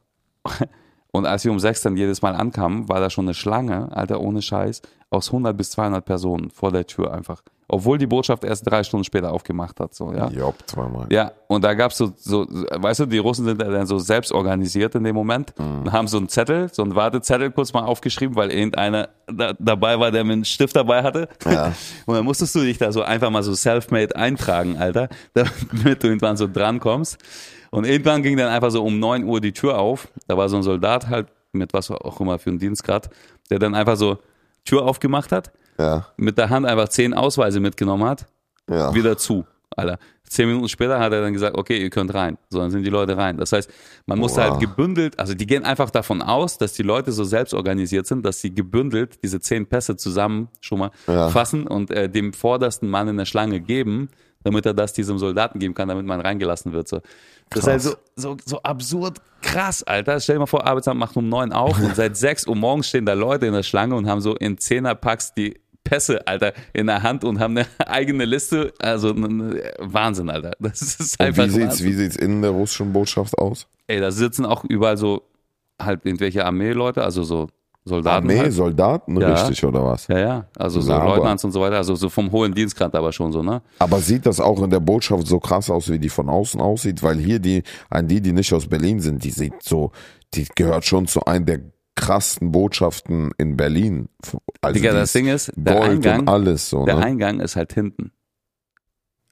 Und als wir um 6 dann jedes Mal ankamen, war da schon eine Schlange, Alter, ohne Scheiß, aus 100 bis 200 Personen vor der Tür einfach. Obwohl die Botschaft erst drei Stunden später aufgemacht hat, so, ja. Jopp, zweimal. Ja, und da gab's so, so, weißt du, die Russen sind dann so selbst organisiert in dem Moment und haben so einen Zettel, so einen Wartezettel kurz mal aufgeschrieben, weil irgendeiner da, dabei war, der mit einem Stift dabei hatte. Ja. Und dann musstest du dich da so einfach mal so self-made eintragen, Alter, damit du irgendwann so drankommst. Und irgendwann ging dann einfach so um 9 Uhr die Tür auf. Da war so ein Soldat halt mit was auch immer für einen Dienstgrad, der dann einfach so Tür aufgemacht hat, Ja, mit der Hand einfach zehn Ausweise mitgenommen hat ja. wieder zu. Alter. Zehn Minuten später hat er dann gesagt, okay, ihr könnt rein. So, dann sind die Leute rein. Das heißt, man musste Wow. halt gebündelt, also die gehen einfach davon aus, dass die Leute so selbst organisiert sind, dass sie gebündelt diese zehn Pässe zusammen schon mal Ja. fassen und äh, dem vordersten Mann in der Schlange geben, damit er das diesem Soldaten geben kann, damit man reingelassen wird. So. Das ist halt so, so, so absurd krass, Alter. Stell dir mal vor, Arbeitsamt macht um neun auf und seit sechs Uhr morgens stehen da Leute in der Schlange und haben so in Zehnerpacks die Pässe, Alter, in der Hand und haben eine eigene Liste. Also Wahnsinn, Alter. Das ist Und einfach wie sieht's, Wahnsinn. wie sieht's in der russischen Botschaft aus? Ey, da sitzen auch überall so halt irgendwelche Armeeleute, also so Soldaten. Armee, halt. Soldaten, Ja. richtig, oder was? Ja, ja. Also so Laber. Leutnants und so weiter. Also so vom hohen Dienstgrad aber schon so, ne? Aber sieht das auch in der Botschaft so krass aus, wie die von außen aussieht? Weil hier die, an die, die nicht aus Berlin sind, die sieht so, die gehört schon zu einer der krassten Botschaften in Berlin. Also Digga, das Ding ist, der Gold Eingang, alles so, der ne? Eingang ist halt hinten.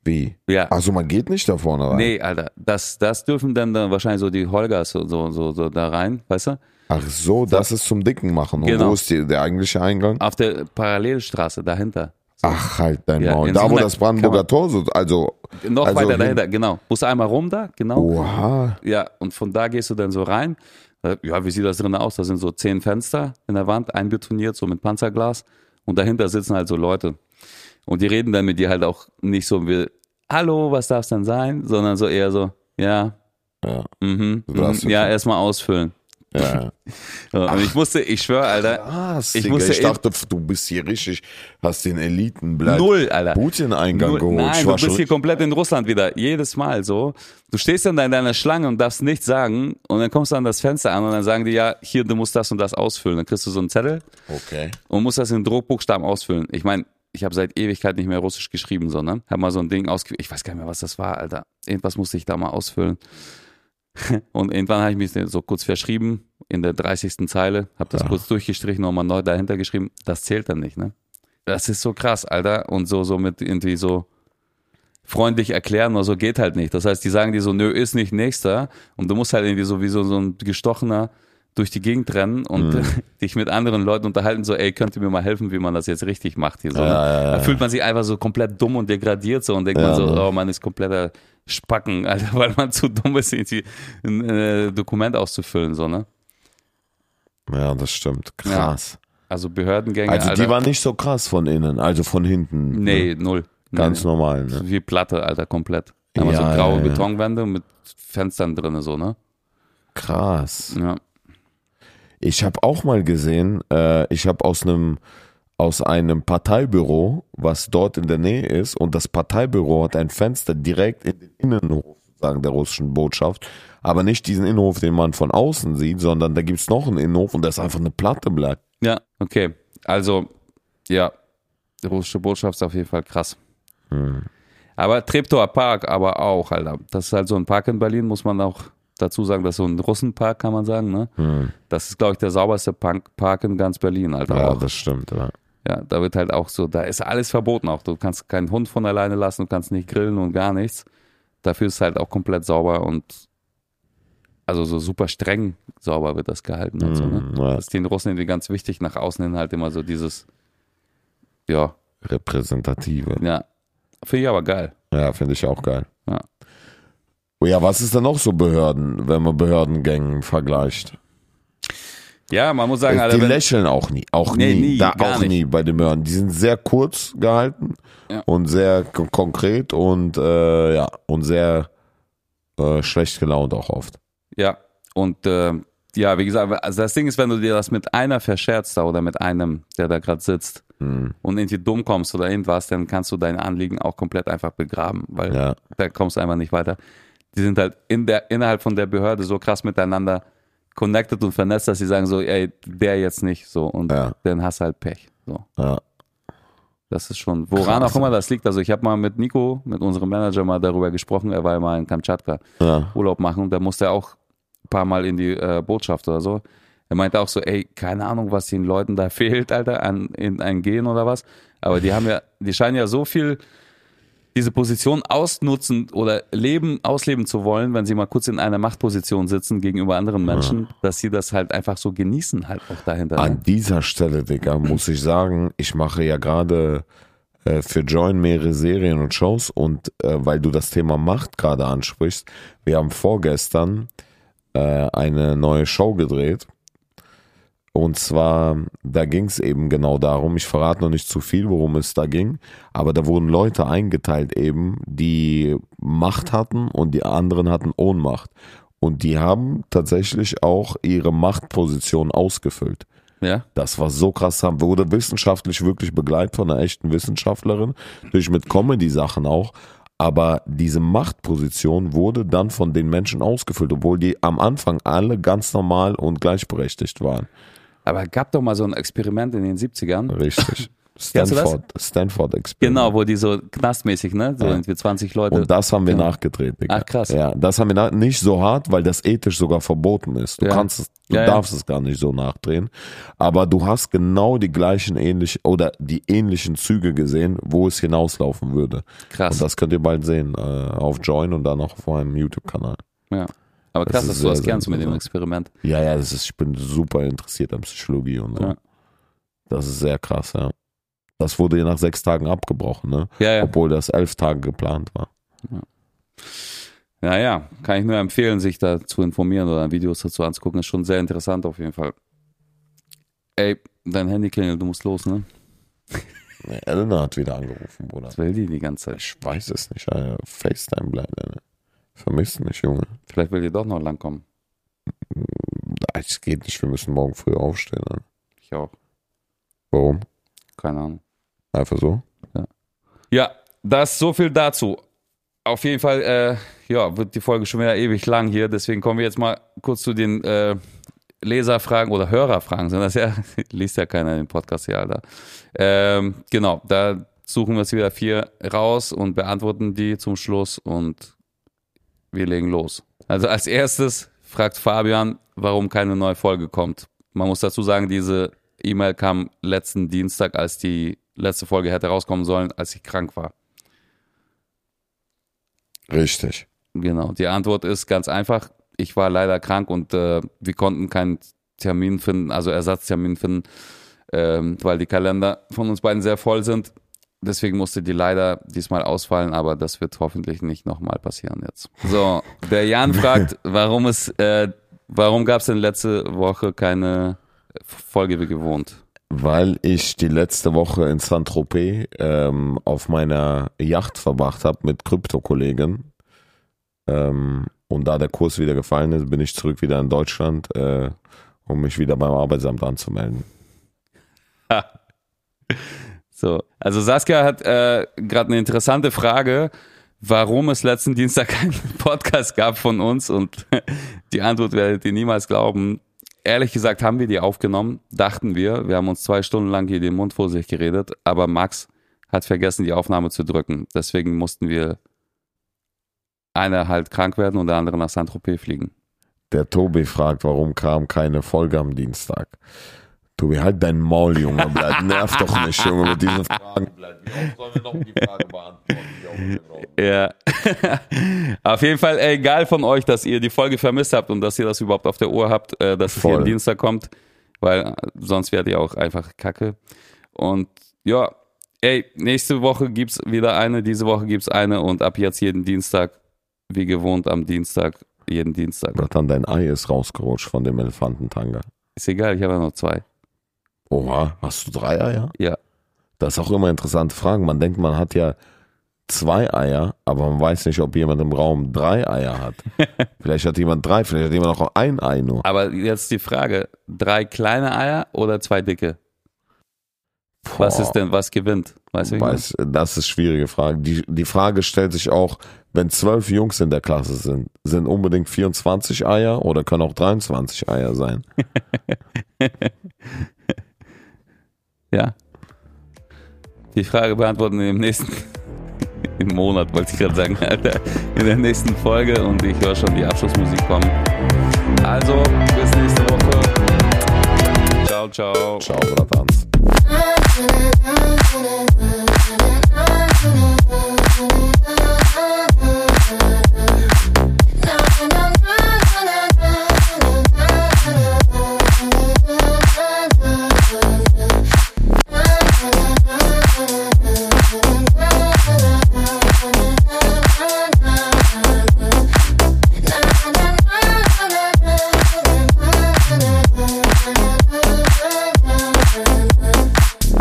Wie? Ja. Also man geht nicht da vorne rein. Nee, Alter, das, das dürfen dann, dann wahrscheinlich so die Holgers so, so, so, so da rein, weißt du? Ach so, das ist zum Dicken machen. Und Genau. wo ist die, der eigentliche Eingang? Auf der Parallelstraße dahinter. Ach, halt dein Ja, Maul. Da, so wo das Brandenburger. Tor so, also, Noch Also weiter hin- dahinter, genau. Musst einmal rum da, genau. oha. Ja, und von da gehst du dann so rein. Äh, Ja, wie sieht das drinnen aus? Da sind so zehn Fenster in der Wand, einbetoniert, so mit Panzerglas. Und dahinter sitzen halt so Leute. Und die reden dann mit dir halt auch nicht so wie, hallo, was darf's denn sein? Sondern so eher so, ja, Ja, mhm, mhm ja, erstmal ausfüllen. Ja. Und ich musste, ich schwöre, Alter, Krass, Ich Digga. musste ich dachte, du bist hier richtig, hast den Elitenblatt null, Alter. Putin-Eingang geholt. Nein, ich du bist schon, hier komplett in Russland wieder. Jedes Mal so. Du stehst dann da in deiner Schlange und darfst nichts sagen und dann kommst du an das Fenster an und dann sagen die, ja, hier, du musst das und das ausfüllen. Dann kriegst du so einen Zettel okay. und musst das in Druckbuchstaben ausfüllen. Ich meine, ich habe seit Ewigkeit nicht mehr Russisch geschrieben, sondern habe mal so ein Ding ausge... Ich weiß gar nicht mehr, was das war, Alter. Irgendwas musste ich da mal ausfüllen. Und irgendwann habe ich mich so kurz verschrieben in der 30. Zeile, habe das Ja. kurz durchgestrichen, nochmal neu dahinter geschrieben. Das zählt dann nicht, ne? Das ist so krass, Alter. Und so, so mit irgendwie so freundlich erklären oder so geht halt nicht. Das heißt, die sagen dir so, nö, ist nicht nächster. Und du musst halt irgendwie so wie so, so ein gestochener durch die Gegend rennen und dich mit anderen Leuten unterhalten, so, ey, könnt ihr mir mal helfen, wie man das jetzt richtig macht hier so. ne? Ja, ja, ja, da fühlt man sich einfach so komplett dumm und degradiert so und denkt man so, ne? oh, man ist kompletter Spacken, Alter, weil man zu dumm ist, ein äh, Dokument auszufüllen, so, ne? Ja, das stimmt. Krass. Also Behördengänge, Also Alter. die waren nicht so krass von innen, also von hinten. nee, Ne? null. Ganz nee. normal, ne? Wie Platte, Alter, komplett. Einmal Ja, so graue ja, ja. Betonwände mit Fenstern drin, so, ne? Krass. Ja. Ich habe auch mal gesehen, äh, ich habe aus einem aus einem Parteibüro, was dort in der Nähe ist, und das Parteibüro hat ein Fenster direkt in den Innenhof sagen der russischen Botschaft, aber nicht diesen Innenhof, den man von außen sieht, sondern da gibt's noch einen Innenhof und da ist einfach eine Platte bleibt. Ja, okay. Also, ja, die russische Botschaft ist auf jeden Fall krass. Hm. Aber Treptower Park aber auch, Alter. Das ist halt so ein Park in Berlin, muss man auch dazu sagen, das ist so ein Russenpark, kann man sagen, ne? Das ist, glaube ich, der sauberste Punk Park in ganz Berlin, Alter. Ja, auch. das stimmt. Ja. Ja, da wird halt auch so, da ist alles verboten auch. Du kannst keinen Hund von alleine lassen, du kannst nicht grillen und gar nichts. Dafür ist es halt auch komplett sauber und also so super streng sauber wird das gehalten und so, ne? Mm, ja. Das ist den Russen irgendwie ganz wichtig, nach außen hin halt immer so dieses, ja, Repräsentative. ja. Finde ich aber geil. Ja, finde ich auch geil. Ja. Oh ja, was ist denn noch so Behörden, wenn man Behördengängen vergleicht? Ja, man muss sagen, die Alter, wenn, lächeln auch nie, auch Nee, nie, nie, da auch nicht. nie bei den Behörden. Die sind sehr kurz gehalten Ja. und sehr konkret und äh, ja und sehr äh, schlecht gelaunt auch oft. ja, und äh, ja, wie gesagt, also das Ding ist, wenn du dir das mit einer verscherzt oder mit einem, der da gerade sitzt Hm. und irgendwie dumm kommst oder irgendwas, dann kannst du dein Anliegen auch komplett einfach begraben, weil Ja, da kommst du einfach nicht weiter. Die sind halt in der, innerhalb von der Behörde so krass miteinander connected und vernetzt, dass sie sagen so, ey, der jetzt nicht, so, und Ja. dann hast du halt Pech, so. ja, Das ist schon, woran Krass. auch immer das liegt. Also ich habe mal mit Nico, mit unserem Manager mal darüber gesprochen, er war ja mal in Kamtschatka ja, Urlaub machen und da musste er auch ein paar Mal in die äh, Botschaft oder so. Er meinte auch so, ey, keine Ahnung, was den Leuten da fehlt, Alter, an, in ein Gehen oder was. Aber die haben ja, die scheinen ja so viel diese Position ausnutzen oder leben, ausleben zu wollen, wenn sie mal kurz in einer Machtposition sitzen gegenüber anderen Menschen, dass sie das halt einfach so genießen halt auch dahinter. An Ne? dieser Stelle, Digga, muss ich sagen, ich mache ja gerade äh, für Join mehrere Serien und Shows und äh, weil du das Thema Macht gerade ansprichst, wir haben vorgestern äh, eine neue Show gedreht. Und zwar, da ging es eben genau darum, ich verrate noch nicht zu viel, worum es da ging, aber da wurden Leute eingeteilt eben, die Macht hatten und die anderen hatten Ohnmacht. Und die haben tatsächlich auch ihre Machtposition ausgefüllt. Ja, Das war so krass, haben wurde wissenschaftlich wirklich begleitet von einer echten Wissenschaftlerin, natürlich mit Comedy-Sachen auch, aber diese Machtposition wurde dann von den Menschen ausgefüllt, obwohl die am Anfang alle ganz normal und gleichberechtigt waren. Aber gab doch mal so ein Experiment in den 70ern. Richtig. Stanford, Stanford Experiment. Genau, wo die so knastmäßig, ne? So Ja. irgendwie 20 Leute. Und das haben wir Genau. nachgedreht, Digga. Ach, krass. Ja, das haben wir nach, nicht so hart, weil das ethisch sogar verboten ist. Du Ja. kannst es, du ja. darfst es gar nicht so nachdrehen. Aber du hast genau die gleichen ähnlich oder die ähnlichen Züge gesehen, wo es hinauslaufen würde. krass. Und das könnt ihr bald sehen äh, auf Join und dann auch auf meinem YouTube-Kanal. ja. Aber das krass, ist dass du das kennst mit dem. Experiment. Ja, ja, das ist, ich bin super interessiert an Psychologie und so. Ja. Das ist sehr krass, ja. Das wurde ja nach sechs Tagen abgebrochen, ne? Ja, ja. Obwohl das elf Tage geplant war. Ja, ja. Kann ich nur empfehlen, sich da zu informieren oder Videos dazu anzugucken. Ist schon sehr interessant auf jeden Fall. Ey, dein Handy klingelt, du musst los, ne? Nee, Elena hat wieder angerufen, Bruder. Was will die die ganze Zeit? Ich weiß es nicht, Alter. FaceTime bleibt, Alter. Vermisst mich, Junge. Vielleicht will die doch noch langkommen. Es geht nicht, wir müssen morgen früh aufstehen. Alter. Ich auch. Warum? Keine Ahnung. Einfach so? Ja, das so viel dazu. Auf jeden Fall, äh, ja, wird die Folge schon wieder ewig lang hier. Deswegen kommen wir jetzt mal kurz zu den äh, Leserfragen oder Hörerfragen. Sind das ja, liest ja keiner den Podcast hier, Alter. Ähm, genau, da suchen wir jetzt wieder vier raus und beantworten die zum Schluss und wir legen los. Also als erstes fragt Fabian, warum keine neue Folge kommt. Man muss dazu sagen, diese E-Mail kam letzten Dienstag, als die letzte Folge hätte rauskommen sollen, als ich krank war. Richtig. Genau. Die Antwort ist ganz einfach. Ich war leider krank und äh, wir konnten keinen Termin finden, also Ersatztermin finden, ähm, weil die Kalender von uns beiden sehr voll sind. Deswegen musste die leider diesmal ausfallen, aber das wird hoffentlich nicht nochmal passieren jetzt. So, der Jan fragt, warum es, äh, warum gab es denn letzte Woche keine Folge wie gewohnt? Weil ich die letzte Woche in Saint-Tropez ähm, auf meiner Yacht verbracht habe mit Krypto-Kollegen. Ähm, und da der Kurs wieder gefallen ist, bin ich zurück wieder in Deutschland, äh, um mich wieder beim Arbeitsamt anzumelden. So, also Saskia hat äh, gerade eine interessante Frage, warum es letzten Dienstag keinen Podcast gab von uns und die Antwort werdet ihr niemals glauben. Ehrlich gesagt haben wir die aufgenommen, dachten wir. Wir haben uns zwei Stunden lang hier den Mund vor sich geredet, aber Max hat vergessen, die Aufnahme zu drücken. Deswegen mussten wir einer halt krank werden und der andere nach Saint-Tropez fliegen. Der Tobi fragt, warum kam keine Folge am Dienstag? Tobi, halt dein Maul, Junge. Bleib, nerv doch nicht, Junge, mit diesen Fragen. Wie oft sollen wir noch die Frage beantworten? Ja. auf jeden Fall, ey, egal von euch, dass ihr die Folge vermisst habt und dass ihr das überhaupt auf der Uhr habt, äh, dass es Voll. jeden Dienstag kommt, weil äh, sonst werdet ihr auch einfach kacke. Und ja, ey, nächste Woche gibt's wieder eine, diese Woche gibt's eine und ab jetzt jeden Dienstag, wie gewohnt am Dienstag, jeden Dienstag. Bratan, dein Ei ist rausgerutscht von dem Elefantentanga. Ist egal, ich habe ja noch zwei. Oha, hast du drei Eier? Ja. Das ist auch immer interessante Fragen. Man denkt, man hat ja zwei Eier, aber man weiß nicht, ob jemand im Raum drei Eier hat. vielleicht hat jemand drei, vielleicht hat jemand auch ein Ei nur. Aber jetzt die Frage, drei kleine Eier oder zwei dicke? Was Boah, ist denn, was gewinnt? Weißt du? Weiß, das ist schwierige Frage. Die, die Frage stellt sich auch, wenn zwölf Jungs in der Klasse sind, sind unbedingt 24 Eier oder können auch 23 Eier sein? Ja. Die Frage beantworten wir im nächsten im Monat, wollte ich gerade sagen, Alter. In der nächsten Folge und ich höre schon die Abschlussmusik kommen. Also, bis nächste Woche. Ciao, ciao. Ciao, Bratans.